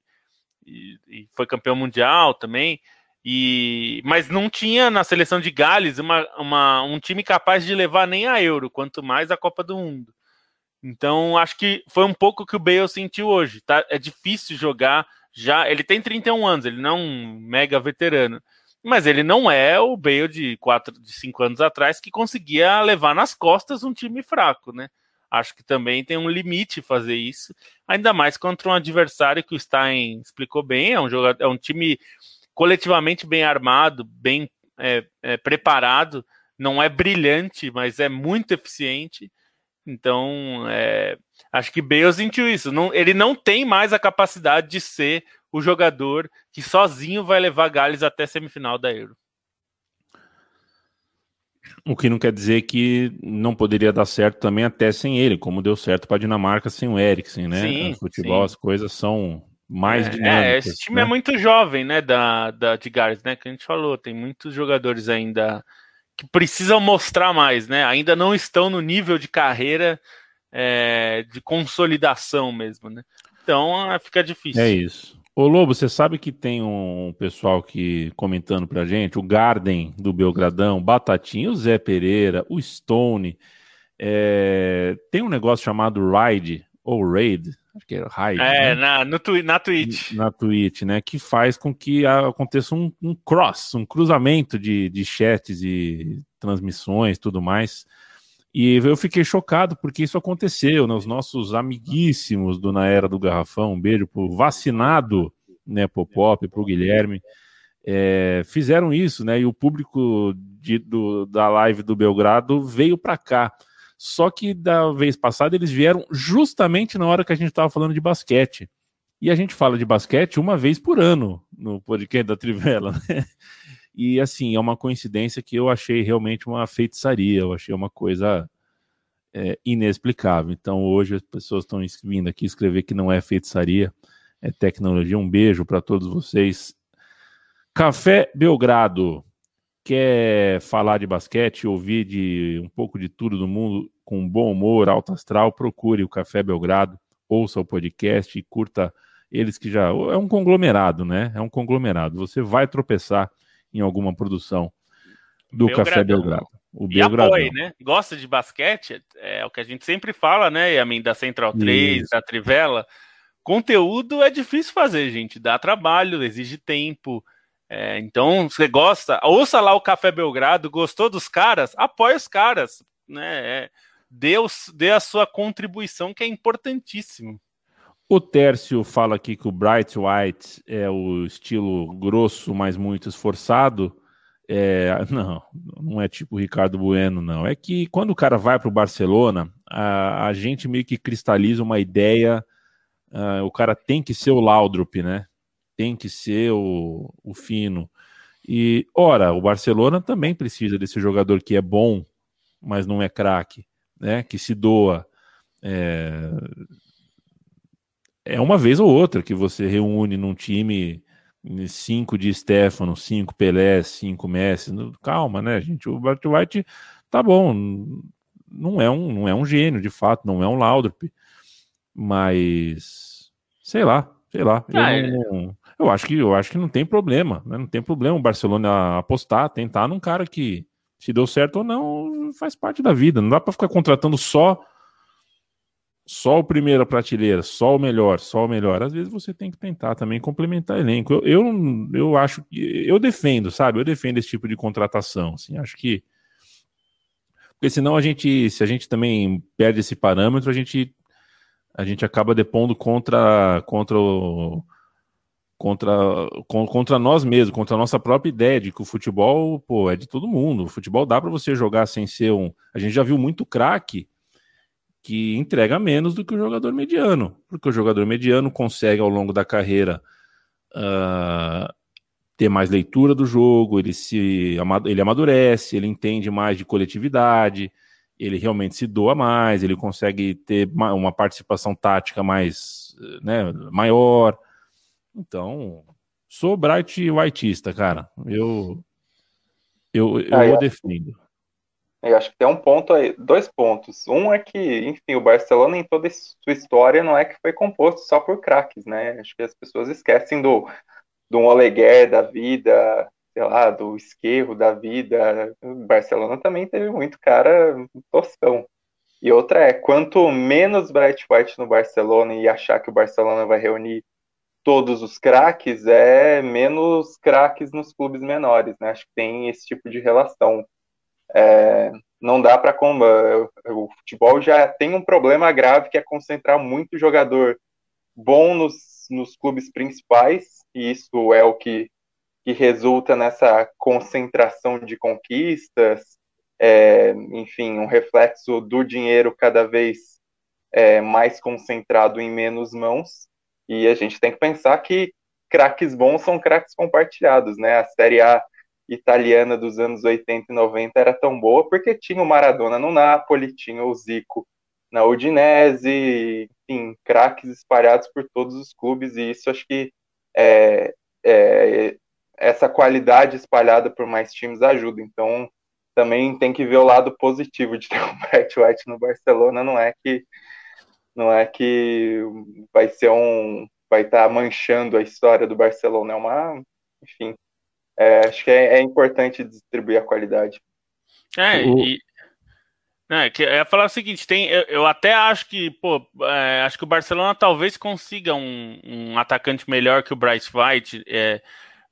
Speaker 2: e foi campeão mundial também. E, mas não tinha na seleção de Gales uma, uma, um time capaz de levar nem a Euro, quanto mais a Copa do Mundo. Então, acho que foi um pouco que o Bale sentiu hoje. Tá? É difícil jogar já. Ele tem 31 anos, ele não é um mega veterano. Mas ele não é o Bale de 4, de 5 anos atrás que conseguia levar nas costas um time fraco, né? Acho que também tem um limite fazer isso, ainda mais contra um adversário que o Stein explicou bem, é um jogador, é um time coletivamente bem armado, bem é, é, preparado, não é brilhante, mas é muito eficiente. Então, é, acho que Bale sentiu isso. Não, ele não tem mais a capacidade de ser o jogador que sozinho vai levar Gales até a semifinal da Euro.
Speaker 1: O que não quer dizer que não poderia dar certo também até sem ele, como deu certo para a Dinamarca sem o Eriksen, né? Sim, o futebol, sim. as coisas são mais é, dinâmicas.
Speaker 2: É, esse time é né? é muito jovem, né, da, da de Gales, né, que a gente falou, tem muitos jogadores ainda que precisam mostrar mais, né, ainda não estão no nível de carreira é, de consolidação mesmo, né. Então é, fica difícil.
Speaker 1: É isso. Ô Lobo, você sabe que tem um pessoal que comentando pra gente, o Garden do Belgradão, Batatinha, o Zé Pereira, o Stone, é, tem um negócio chamado Ride, ou Raid, acho que é Raid.
Speaker 2: É, né? na, no twi na Twitch.
Speaker 1: Na Twitch, né? Que faz com que aconteça um, um cross, um cruzamento de, de chats e transmissões tudo mais. E eu fiquei chocado porque isso aconteceu, né? Os nossos amiguíssimos do Na Era do Garrafão, um beijo pro vacinado, né, pro Pop, pro Guilherme, é, fizeram isso, né? E o público de, do, da live do Belgrado veio para cá. Só que da vez passada eles vieram justamente na hora que a gente estava falando de basquete. E a gente fala de basquete uma vez por ano no podcast da Trivela, né? E assim, é uma coincidência que eu achei realmente uma feitiçaria, eu achei uma coisa é, inexplicável. Então hoje as pessoas estão vindo aqui escrever que não é feitiçaria, é tecnologia. Um beijo para todos vocês. Café Belgrado. Quer falar de basquete, ouvir de um pouco de tudo do mundo com bom humor, alto astral? Procure o Café Belgrado, ouça o podcast e curta Eles que já. É um conglomerado, né? É um conglomerado. Você vai tropeçar em alguma produção do Belgradão. Café Belgrado.
Speaker 2: O e apoie, né? Gosta de basquete, é o que a gente sempre fala, né? E a mim da Central 3, Isso. da Trivela. Conteúdo é difícil fazer, gente. Dá trabalho, exige tempo. É, então, você gosta, ouça lá o Café Belgrado, gostou dos caras? Apoie os caras, né? É, dê, os, dê a sua contribuição, que é importantíssimo.
Speaker 1: O Tércio fala aqui que o Bright White é o estilo grosso, mas muito esforçado. É, não, não é tipo o Ricardo Bueno, não. É que quando o cara vai para o Barcelona, a, a, gente meio que cristaliza uma ideia. Uh, o cara tem que ser o Laudrup, né? Tem que ser o, o fino. E, ora, o Barcelona também precisa desse jogador que é bom, mas não é craque, né? Que se doa. É... é uma vez ou outra que você reúne num time cinco de Stefano, cinco Pelé, cinco Messi. Calma, né, gente? O Bart White tá bom, não é um, não é um gênio, de fato, não é um Laudrup, mas sei lá, sei lá. Eu, ah, não, é. eu, acho que eu acho que não tem problema, né? Não tem problema o Barcelona apostar, tentar num cara que se deu certo ou não, faz parte da vida. Não dá para ficar contratando só só o primeiro prateleira, só o melhor, só o melhor. Às vezes você tem que tentar também complementar elenco. Eu, eu, eu acho que eu defendo, sabe? Eu defendo esse tipo de contratação. Assim, acho que porque senão a gente, se a gente também perde esse parâmetro, a gente a gente acaba depondo contra contra o, contra contra nós mesmos, contra a nossa própria ideia de que o futebol, pô, é de todo mundo. O futebol dá para você jogar sem ser um. A gente já viu muito craque que entrega menos do que o jogador mediano, porque o jogador mediano consegue ao longo da carreira uh, ter mais leitura do jogo, ele se ele amadurece, ele entende mais de coletividade, ele realmente se doa mais, ele consegue ter uma participação tática mais né, maior. Então, sou Bright Whiteista, cara. Eu eu, eu, eu defendo.
Speaker 3: Eu acho que tem um ponto aí, dois pontos. Um é que, enfim, o Barcelona em toda sua história não é que foi composto só por craques, né? Acho que as pessoas esquecem do, do Oleguer da vida, sei lá, do Esquerro da vida. O Barcelona também teve muito cara toscão. E outra é, quanto menos Bright White no Barcelona e achar que o Barcelona vai reunir todos os craques, é menos craques nos clubes menores, né? Acho que tem esse tipo de relação. É, não dá para como o futebol já tem um problema grave que é concentrar muito jogador bom nos, nos clubes principais e isso é o que, que resulta nessa concentração de conquistas é, enfim um reflexo do dinheiro cada vez é, mais concentrado em menos mãos e a gente tem que pensar que craques bons são craques compartilhados né? A série A italiana dos anos 80 e 90 era tão boa porque tinha o Maradona no Napoli, tinha o Zico na Udinese, enfim, craques espalhados por todos os clubes, e isso acho que é, é, essa qualidade espalhada por mais times ajuda. Então, também tem que ver o lado positivo de ter o Bright White no Barcelona, não é que não é que vai ser um vai estar tá manchando a história do Barcelona, é uma, enfim, é, acho que é, é, importante distribuir a qualidade.
Speaker 2: É, o... e. É, que eu ia falar o seguinte, tem, eu, eu até acho que, pô, é, acho que o Barcelona talvez consiga um, um atacante melhor que o Bryce White, é,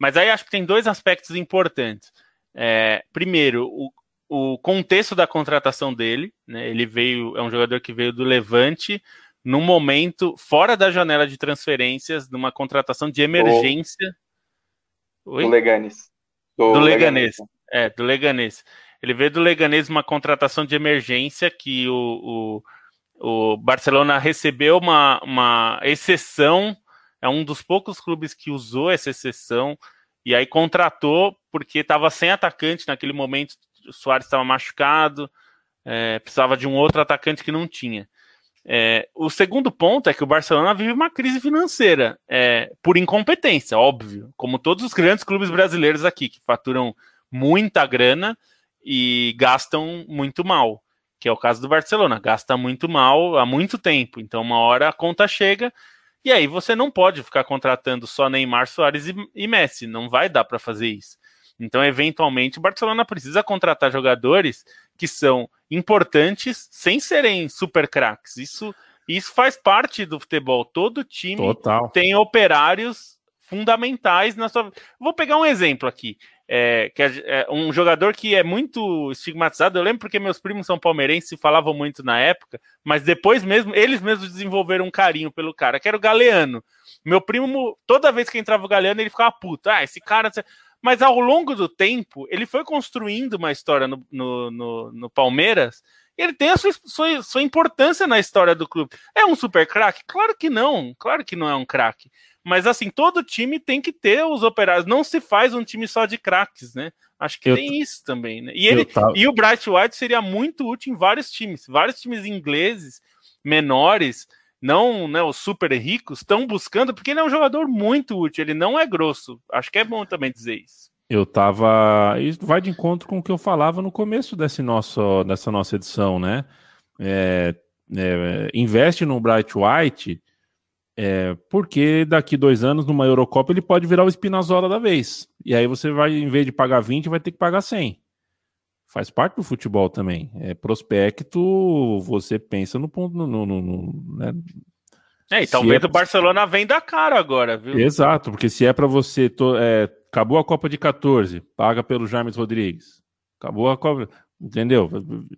Speaker 2: mas aí acho que tem dois aspectos importantes. É, primeiro, o, o contexto da contratação dele, né, ele veio, é um jogador que veio do Levante, num momento fora da janela de transferências, numa contratação de emergência.
Speaker 3: Oi? Do Leganes.
Speaker 2: Do, do Leganês. Leganês. É, do Leganês. Ele veio do Leganês uma contratação de emergência que o, o, o Barcelona recebeu uma, uma exceção. É um dos poucos clubes que usou essa exceção e aí contratou porque estava sem atacante naquele momento. O Soares estava machucado, é, precisava de um outro atacante que não tinha. É, o segundo ponto é que o Barcelona vive uma crise financeira, é, por incompetência, óbvio, como todos os grandes clubes brasileiros aqui, que faturam muita grana e gastam muito mal, que é o caso do Barcelona, gasta muito mal há muito tempo, então uma hora a conta chega E aí você não pode ficar contratando só Neymar, Soares e, e Messi, não vai dar para fazer isso. Então, eventualmente, o Barcelona precisa contratar jogadores que são importantes sem serem super craques. Isso, isso faz parte do futebol. Todo time
Speaker 1: Total.
Speaker 2: tem operários fundamentais na sua. Vou pegar um exemplo aqui. É, que é, um jogador que é muito estigmatizado. Eu lembro porque meus primos são palmeirenses e falavam muito na época, mas depois mesmo, eles mesmos desenvolveram um carinho pelo cara, que era o Galeano. Meu primo, toda vez que entrava o Galeano, ele ficava puto. Ah, esse cara. Mas ao longo do tempo, ele foi construindo uma história no, no, no, no Palmeiras. ele tem a sua, sua, sua, importância na história do clube. É um super craque? Claro que não. Claro que não é um craque. Mas assim, todo time tem que ter os operários. Não se faz um time só de craques, né? Acho que eu tem isso também, né? E, ele, tava... e o Bright White seria muito útil em vários times. Vários times ingleses menores não né, os super ricos estão buscando, porque ele é um jogador muito útil, ele não é grosso. Acho que é bom também dizer isso.
Speaker 1: Eu tava. Isso vai de encontro com o que eu falava no começo desse nosso, dessa nossa edição, né? É, é, investe no Bright White, é, porque daqui dois anos, numa Eurocopa, ele pode virar o Spinazzola da vez. E aí você vai, em vez de pagar 20, vai ter que pagar 100 faz parte do futebol também. É prospecto, você pensa no ponto. No, no, no né?
Speaker 2: É, e talvez é... o Barcelona venda caro agora, viu?
Speaker 1: Exato, porque se é para você. To... É, acabou a Copa de 14, paga pelo James Rodrigues. Acabou a Copa. Entendeu?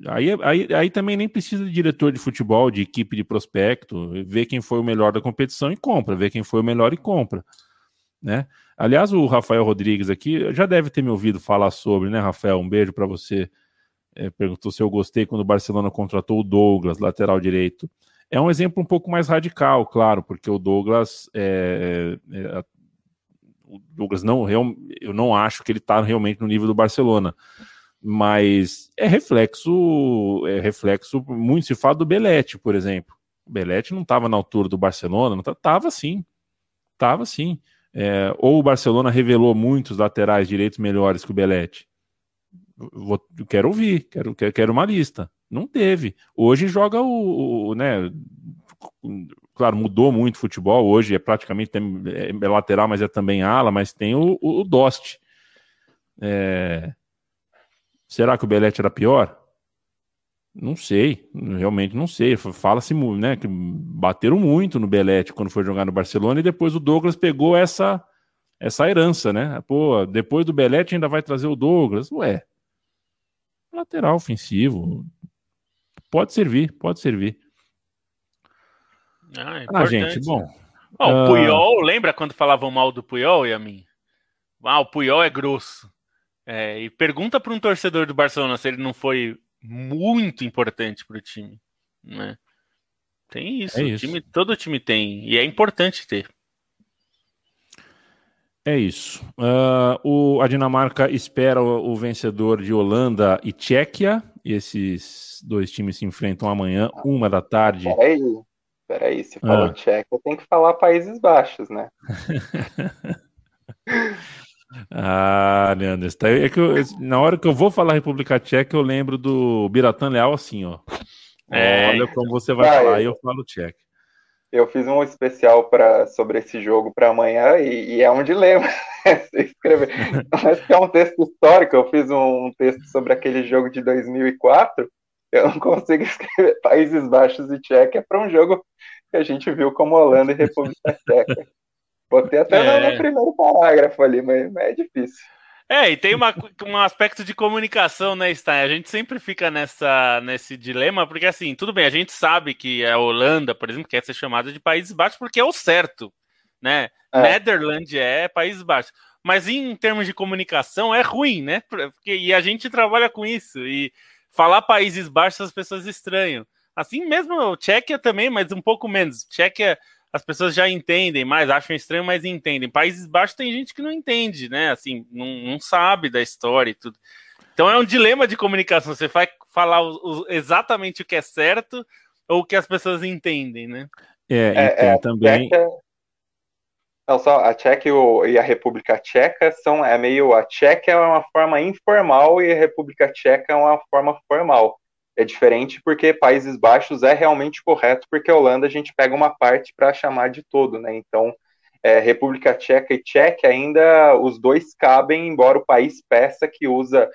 Speaker 1: Aí, aí, aí também nem precisa de diretor de futebol, de equipe de prospecto, ver quem foi o melhor da competição e compra, ver quem foi o melhor e compra. Né? Aliás, o Rafael Rodrigues aqui já deve ter me ouvido falar sobre, né, Rafael? Um beijo para você. É, perguntou se eu gostei quando o Barcelona contratou o Douglas, lateral direito. É um exemplo um pouco mais radical, claro, porque o Douglas, é, é, é o Douglas não, eu não acho que ele está realmente no nível do Barcelona, mas é reflexo, é reflexo muito se fala do Belete, por exemplo. O Belete não estava na altura do Barcelona, não estava sim, estava sim. É, ou o Barcelona revelou muitos laterais direitos melhores que o Belete? Vou, quero ouvir, quero, quero uma lista. Não teve. Hoje joga o, o né? Claro, mudou muito o futebol. Hoje é praticamente é, é lateral, mas é também ala, mas tem o, o, o Dost. É... Será que o Belete era pior? Não sei, realmente não sei. Fala-se né, que bateram muito no Belete quando foi jogar no Barcelona e depois o Douglas pegou essa essa herança, né? Pô, depois do Belete ainda vai trazer o Douglas. Ué, lateral ofensivo. Pode servir, pode servir.
Speaker 2: Ah, é ah gente, bom. o uh... Puyol, lembra quando falavam mal do Puyol, Yamin? Ah, o Puyol é grosso. É, e pergunta para um torcedor do Barcelona se ele não foi muito importante para o time, né? Tem isso, é isso. Time, todo time tem e é importante ter.
Speaker 1: É isso. Uh, o, a Dinamarca espera o, o, vencedor de Holanda e Tchequia. E esses dois times se enfrentam amanhã, uma da tarde.
Speaker 3: Peraí, peraí. Se falou ah. Tchequia, tem que falar Países Baixos, né?
Speaker 1: Ah, Leandro, tá, é que eu, na hora que eu vou falar República Tcheca, eu lembro do Biratan Leal assim, ó. É. Olha como você vai ah, falar, e eu falo Tcheca.
Speaker 3: Eu fiz um especial pra, sobre esse jogo para amanhã e, e, é um dilema escrever. Mas é um texto histórico, eu fiz um, um texto sobre aquele jogo de 2004. Eu não consigo escrever Países Baixos e Tchequia para um jogo que a gente viu como Holanda e República Tcheca. Botei até é. no primeiro parágrafo ali, mas, mas, é difícil.
Speaker 2: É, e tem uma, um aspecto de comunicação, né, Stein? A gente sempre fica nessa, nesse dilema, porque assim, tudo bem, a gente sabe que a Holanda, por exemplo, quer ser chamada de Países Baixos porque é o certo, né? É. Netherlands é Países Baixos. Mas em termos de comunicação é ruim, né? Porque, e a gente trabalha com isso. E falar Países Baixos as pessoas estranham. Assim mesmo, Tchequia também, mas um pouco menos. Tchequia as pessoas já entendem mais, acham estranho, mas entendem. Países Baixos tem gente que não entende, né? Assim, não, não sabe da história e tudo. Então é um dilema de comunicação. Você vai falar o, o, exatamente o que é certo ou o que as pessoas entendem, né?
Speaker 1: É, é, é também. Tcheca,
Speaker 3: não, só a Tcheca e a República Tcheca são é meio a Tcheca é uma forma informal e a República Tcheca é uma forma formal. É diferente porque Países Baixos é realmente correto, porque a Holanda a gente pega uma parte para chamar de todo, né? Então, é, República Tcheca e Tcheca ainda os dois cabem, embora o país peça que usa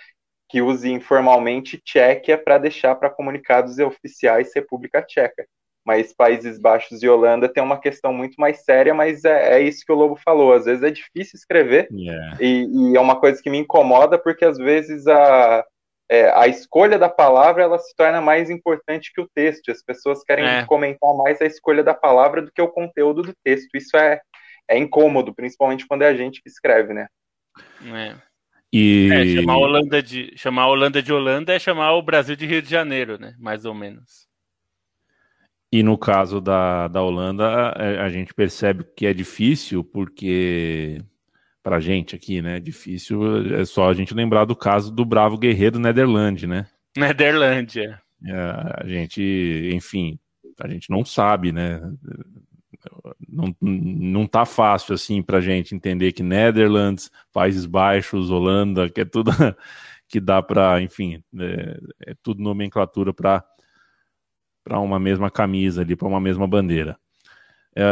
Speaker 3: que use informalmente Tchequia para deixar para comunicados oficiais República Tcheca. Mas Países Baixos e Holanda tem uma questão muito mais séria, mas é, é isso que o Lobo falou. Às vezes é difícil escrever yeah. e, e, é uma coisa que me incomoda porque às vezes a, é, a escolha da palavra ela se torna mais importante que o texto. As pessoas querem é. comentar mais a escolha da palavra do que o conteúdo do texto. Isso é, é incômodo, principalmente quando é a gente que escreve, né?
Speaker 2: É. E... É, chamar a Holanda de chamar a Holanda de Holanda é chamar o Brasil de Rio de Janeiro, né? Mais ou menos.
Speaker 1: E no caso da, da Holanda, a, a gente percebe que é difícil, porque pra gente aqui, né? Difícil é só a gente lembrar do caso do bravo guerreiro Nederland, né?
Speaker 2: Nederlândia.
Speaker 1: É, a gente, enfim, a gente não sabe, né? não, não tá fácil assim para gente entender que Netherlands, Países Baixos, Holanda, que é tudo que dá para, enfim, é, é, tudo nomenclatura para para uma mesma camisa ali, para uma mesma bandeira. É,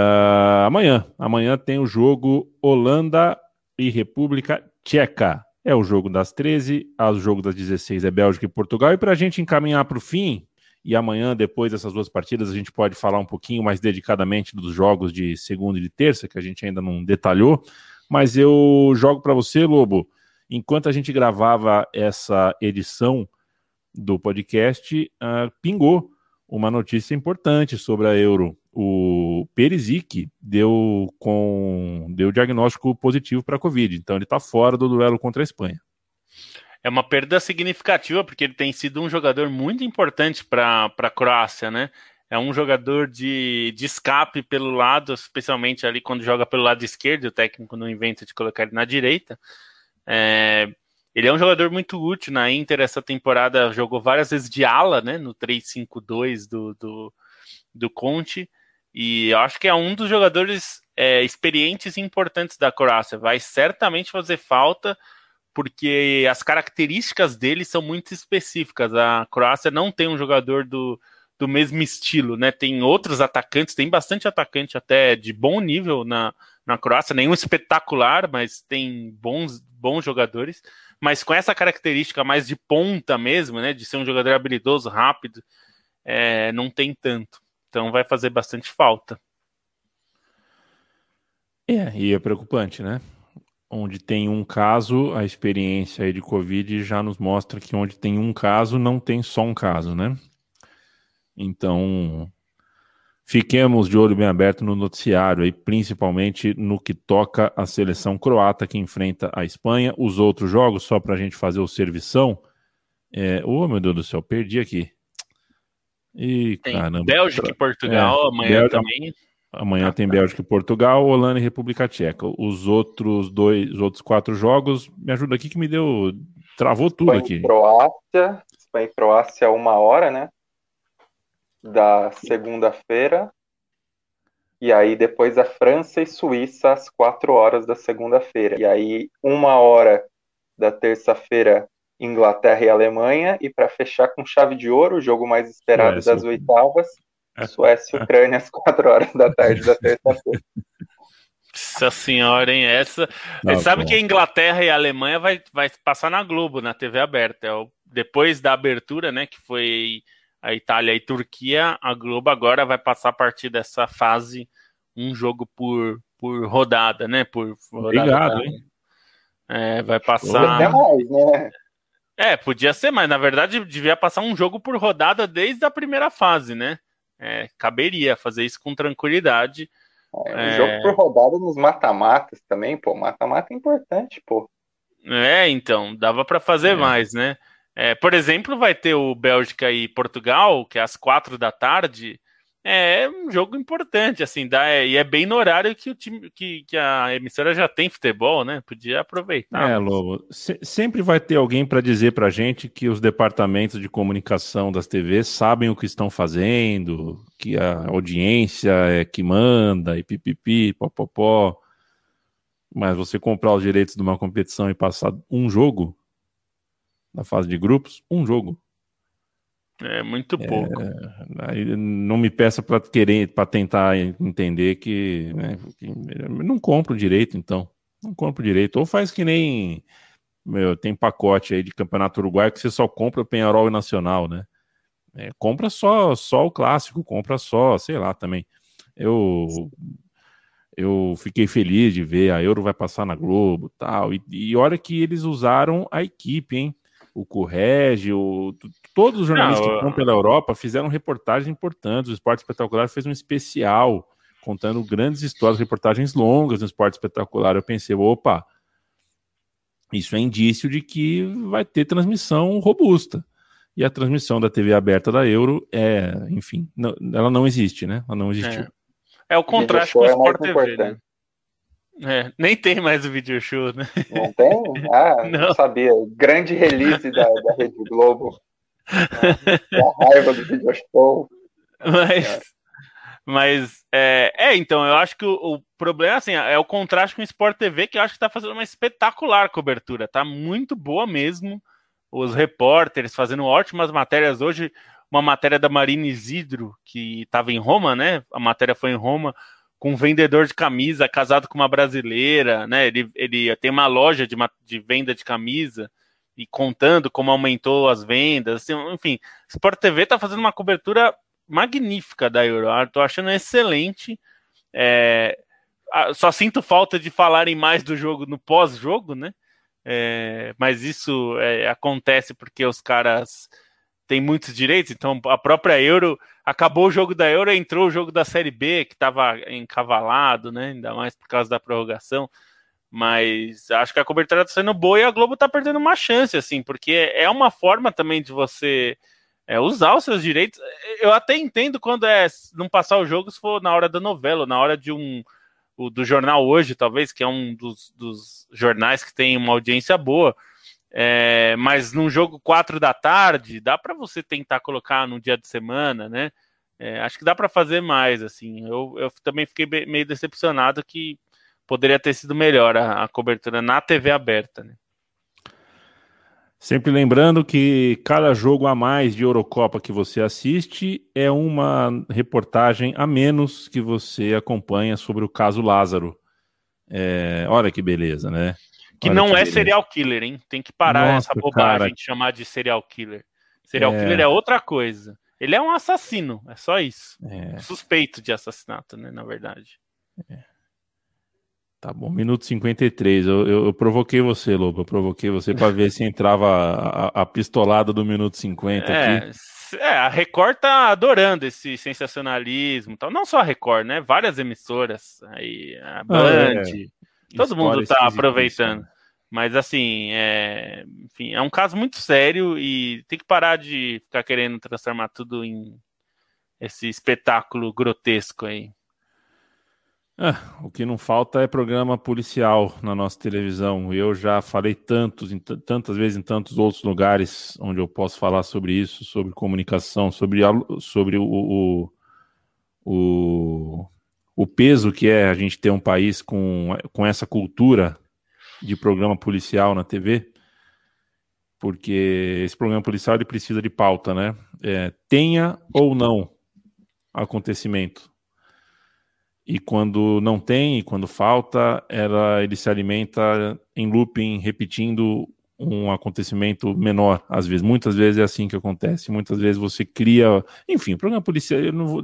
Speaker 1: amanhã, amanhã tem o jogo Holanda e República Tcheca. É o jogo das 13, o jogo das 16 é Bélgica e Portugal. E para a gente encaminhar para o fim, e amanhã, depois dessas duas partidas, a gente pode falar um pouquinho mais dedicadamente dos jogos de segunda e de terça, que a gente ainda não detalhou. Mas eu jogo para você, Lobo. Enquanto a gente gravava essa edição do podcast, uh, pingou uma notícia importante sobre a Euro. O Perisic deu com deu diagnóstico positivo para a Covid, então ele está fora do duelo contra a Espanha
Speaker 2: é uma perda significativa, porque ele tem sido um jogador muito importante para a Croácia, né? É um jogador de, de escape pelo lado, especialmente ali quando joga pelo lado esquerdo, o técnico não inventa de colocar ele na direita. É, ele é um jogador muito útil na Inter essa temporada, jogou várias vezes de ala, né? No 3-5-2 do, do, do Conte. E eu acho que é um dos jogadores é, experientes e importantes da Croácia. Vai certamente fazer falta porque as características dele são muito específicas. A Croácia não tem um jogador do, do mesmo estilo, né? Tem outros atacantes, tem bastante atacante até de bom nível na, na Croácia, nenhum espetacular, mas tem bons, bons jogadores. Mas com essa característica mais de ponta mesmo, né? De ser um jogador habilidoso, rápido, é, não tem tanto. Então vai fazer bastante falta.
Speaker 1: É, e é preocupante, né? onde tem um caso, a experiência de Covid já nos mostra que onde tem um caso, não tem só um caso, né? Então, fiquemos de olho bem aberto no noticiário aí, principalmente no que toca a seleção croata que enfrenta a Espanha. Os outros jogos, só para a gente fazer o servição. É... Oh, meu Deus do céu, perdi aqui.
Speaker 2: E, tem caramba. Bélgica e Portugal é, amanhã Bélgica, também.
Speaker 1: Amanhã tem Bélgica e Portugal, Holanda e República Tcheca. Os outros dois, os outros quatro jogos, me ajuda aqui que me deu. Travou tudo Espanha aqui.
Speaker 3: Croácia, Espanha e Croácia, uma hora, né? Da segunda-feira. E aí depois a França e Suíça às quatro horas da segunda-feira. E aí, uma hora da terça-feira, Inglaterra e Alemanha. E para fechar com chave de ouro, o jogo mais esperado Suécia. das oitavas, Suécia e Ucrânia às 4 horas da tarde da terça-feira.
Speaker 2: Nossa senhora, hein? Essa. Não, sabe que a Inglaterra e a Alemanha vai, vai passar na Globo, na TV aberta. É o... Depois da abertura, né? Que foi a Itália e Turquia, a Globo agora vai passar a partir dessa fase um jogo por, por rodada, né? Por rodada
Speaker 1: Obrigado, hein?
Speaker 2: É, vai passar. Até mais, né? É, podia ser, mas na verdade devia passar um jogo por rodada desde a primeira fase, né? É, caberia fazer isso com tranquilidade.
Speaker 3: É, é... jogo por rodada nos mata-matas também, pô. Mata-mata é importante, pô.
Speaker 2: É, então, dava para fazer é. mais, né? É, por exemplo, vai ter o Bélgica e Portugal, que é às quatro da tarde é um jogo importante, assim, dá, é, e é bem no horário que o time, que, que a emissora já tem futebol, né? Podia aproveitar.
Speaker 1: É, Lobo, se, sempre vai ter alguém para dizer pra gente que os departamentos de comunicação das TVs sabem o que estão fazendo, que a audiência é que manda, e pipipi, popopó. Mas você comprar os direitos de uma competição e passar um jogo na fase de grupos, um jogo
Speaker 2: É muito pouco.
Speaker 1: É, não me peça para querer, para tentar entender que, né, que, não compro direito, então. Não compro direito. Ou faz que nem meu, tem pacote aí de campeonato uruguaio que você só compra o Penharol e Nacional, né? É, compra só só o clássico, compra só, sei lá, também. Eu eu fiquei feliz de ver a Euro vai passar na Globo, tal. E, e olha que eles usaram a equipe, hein? O Correge, o, todos os jornalistas Não, que estão pela Europa fizeram reportagens importantes. O Esporte Espetacular fez um especial contando grandes histórias, reportagens longas no Esporte Espetacular. Eu pensei, opa, isso é indício de que vai ter transmissão robusta. E a transmissão da TV aberta da Euro é, enfim, não, ela não existe, né? Ela não existiu.
Speaker 2: É. É o contraste com o é Sport TV, né? É, nem tem mais o video show, né?
Speaker 3: Não tem? Ah, não, não sabia. Grande release da, da Rede Globo. a raiva do video show.
Speaker 2: Mas, é. mas é, é, então, eu acho que o, o, problema assim, é o contraste com o Sport TV, que eu acho que tá fazendo uma espetacular cobertura. Tá muito boa mesmo. Os repórteres fazendo ótimas matérias hoje uma matéria da Marina Isidro, que estava em Roma, né? A matéria foi em Roma, com um vendedor de camisa casado com uma brasileira, né? Ele, ele tem uma loja de, de venda de camisa e contando como aumentou as vendas, assim, enfim, Sport TV está fazendo uma cobertura magnífica da Euro, estou achando excelente. É, só sinto falta de falarem mais do jogo no pós-jogo, né? É, mas isso é, acontece porque os caras tem muitos direitos, então a própria Euro acabou o jogo da Euro, entrou o jogo da Série B que estava encavalado, né? Ainda mais por causa da prorrogação. Mas acho que a cobertura está sendo boa e a Globo está perdendo uma chance, assim, porque é uma forma também de você é, usar os seus direitos. Eu até entendo quando é não passar o jogo se for na hora da novela, na hora de um do jornal hoje, talvez, que é um dos, dos jornais que tem uma audiência boa. É, mas num jogo 4 da tarde, dá para você tentar colocar num dia de semana, né? É, acho que dá para fazer mais, assim. Eu, eu também fiquei meio decepcionado que poderia ter sido melhor a, a cobertura na TV aberta, né?
Speaker 1: Sempre lembrando que cada jogo a mais de Eurocopa que você assiste é uma reportagem a menos que você acompanha sobre o caso Lázaro. É, olha que beleza, né?
Speaker 2: Que Olha não que é serial killer, hein? Tem que parar Nossa, essa bobagem cara. de chamar de serial killer. Serial é... killer é outra coisa. Ele é um assassino, é só isso. É... Suspeito de assassinato, né? Na verdade. É.
Speaker 1: Tá bom, minuto 53. Eu, eu, eu provoquei você, Lobo. Eu provoquei você para ver se entrava a, a, pistolada do minuto 50 é, aqui.
Speaker 2: É, a Record tá adorando esse sensacionalismo tal. Não só a Record, né? Várias emissoras. Aí, a Band. Ah, é. Todo mundo está aproveitando. Né? Mas assim, é... enfim, é um caso muito sério e tem que parar de ficar querendo transformar tudo em esse espetáculo grotesco aí.
Speaker 1: É, o que não falta é programa policial na nossa televisão. Eu já falei tantos, tantas vezes em tantos outros lugares onde eu posso falar sobre isso, sobre comunicação, sobre, sobre o, o, o o peso que é a gente ter um país com, com essa cultura de programa policial na TV, porque esse programa policial ele precisa de pauta, né? É, tenha ou não acontecimento. E quando não tem, e quando falta, ela, ele se alimenta em looping, repetindo um acontecimento menor, às vezes. Muitas vezes é assim que acontece. Muitas vezes você cria. Enfim, o programa policial vou...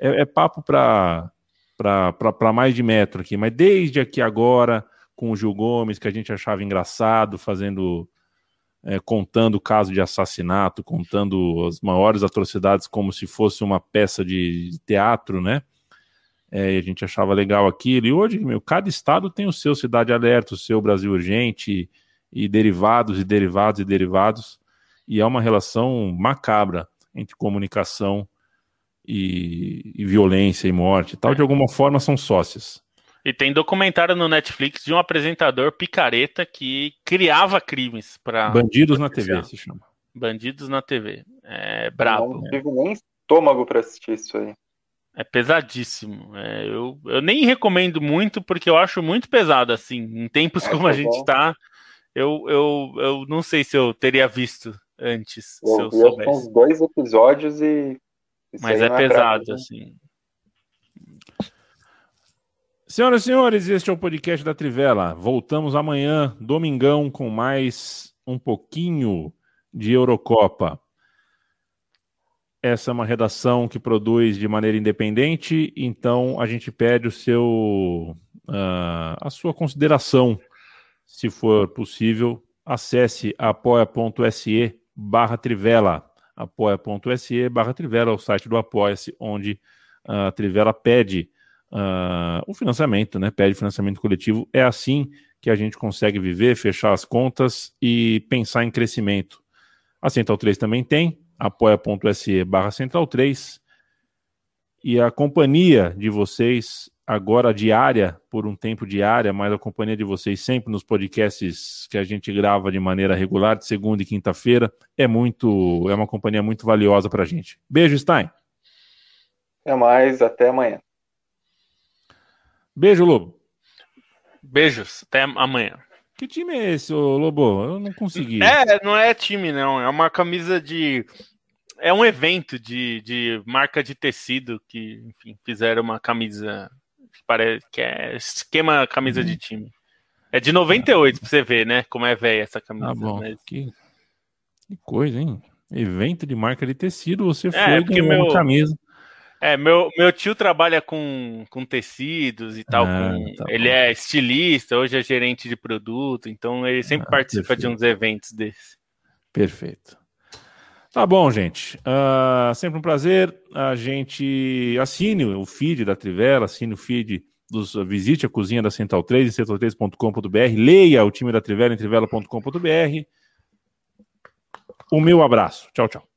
Speaker 1: é, é papo para para mais de metro aqui, mas desde aqui agora, com o Gil Gomes, que a gente achava engraçado, fazendo. É, contando o caso de assassinato, contando as maiores atrocidades como se fosse uma peça de, teatro, né? É, a gente achava legal aquilo. E hoje, meu, cada estado tem o seu Cidade Alerta, o seu Brasil Urgente, e derivados, e derivados, e derivados. E é uma relação macabra entre comunicação e, e violência e morte e tal, é. de alguma forma são sócias.
Speaker 2: E tem documentário no Netflix de um apresentador picareta que criava crimes para.
Speaker 1: Bandidos na TV se chama.
Speaker 2: Bandidos na TV. É brabo.
Speaker 3: não tive nem estômago para assistir isso aí.
Speaker 2: É pesadíssimo. É, eu, eu nem recomendo muito porque eu acho muito pesado assim. Em tempos é, como a gente está, eu, eu, eu não sei se eu teria visto antes,
Speaker 3: eu se eu soubesse. uns dois episódios e.
Speaker 2: Mas é, é pesado, assim.
Speaker 1: Senhoras e senhores, este é o podcast da Trivela. Voltamos amanhã, domingão, com mais um pouquinho de Eurocopa. Essa é uma redação que produz de maneira independente, então a gente pede o seu, uh, a sua consideração, se for possível. Acesse apoia.se barra Trivela, apoia.se barra Trivela, o site do Apoia-se, onde a Trivela pede uh, o financiamento, né? Pede financiamento coletivo. É assim que a gente consegue viver, fechar as contas e pensar em crescimento. A Central 3 também tem, apoia.se barra Central 3. E a companhia de vocês, agora diária, por um tempo diária, mas a companhia de vocês sempre nos podcasts que a gente grava de maneira regular, de segunda e quinta-feira, é muito, é uma companhia muito valiosa para a gente. Beijo, Stein.
Speaker 3: Até mais, até amanhã.
Speaker 1: Beijo, Lobo.
Speaker 2: Beijos, até amanhã.
Speaker 1: Que time é esse, Lobo? Eu não consegui.
Speaker 2: É, não é time, não. É uma camisa de. É um evento de, de marca de tecido que, enfim, fizeram uma camisa parece que é esquema camisa uhum. de time. É de 98, ah. pra você ver, né? Como é velha essa camisa. Ah,
Speaker 1: bom. Mas... Que, que coisa, hein? Evento de marca de tecido, você é, foi ganhou meu... uma camisa.
Speaker 2: É, meu, meu tio trabalha com, com tecidos e tal. Ah, com, tá ele é estilista, hoje é gerente de produto, então ele sempre ah, participa perfeito. de uns eventos desses.
Speaker 1: Perfeito. Tá bom, gente. Uh, sempre um prazer. A gente assine o feed da Trivela, assine o feed dos. Visite a cozinha da Central 3 em central3.com.br. Leia o time da Trivela em trivela.com.br. O meu abraço. Tchau, tchau.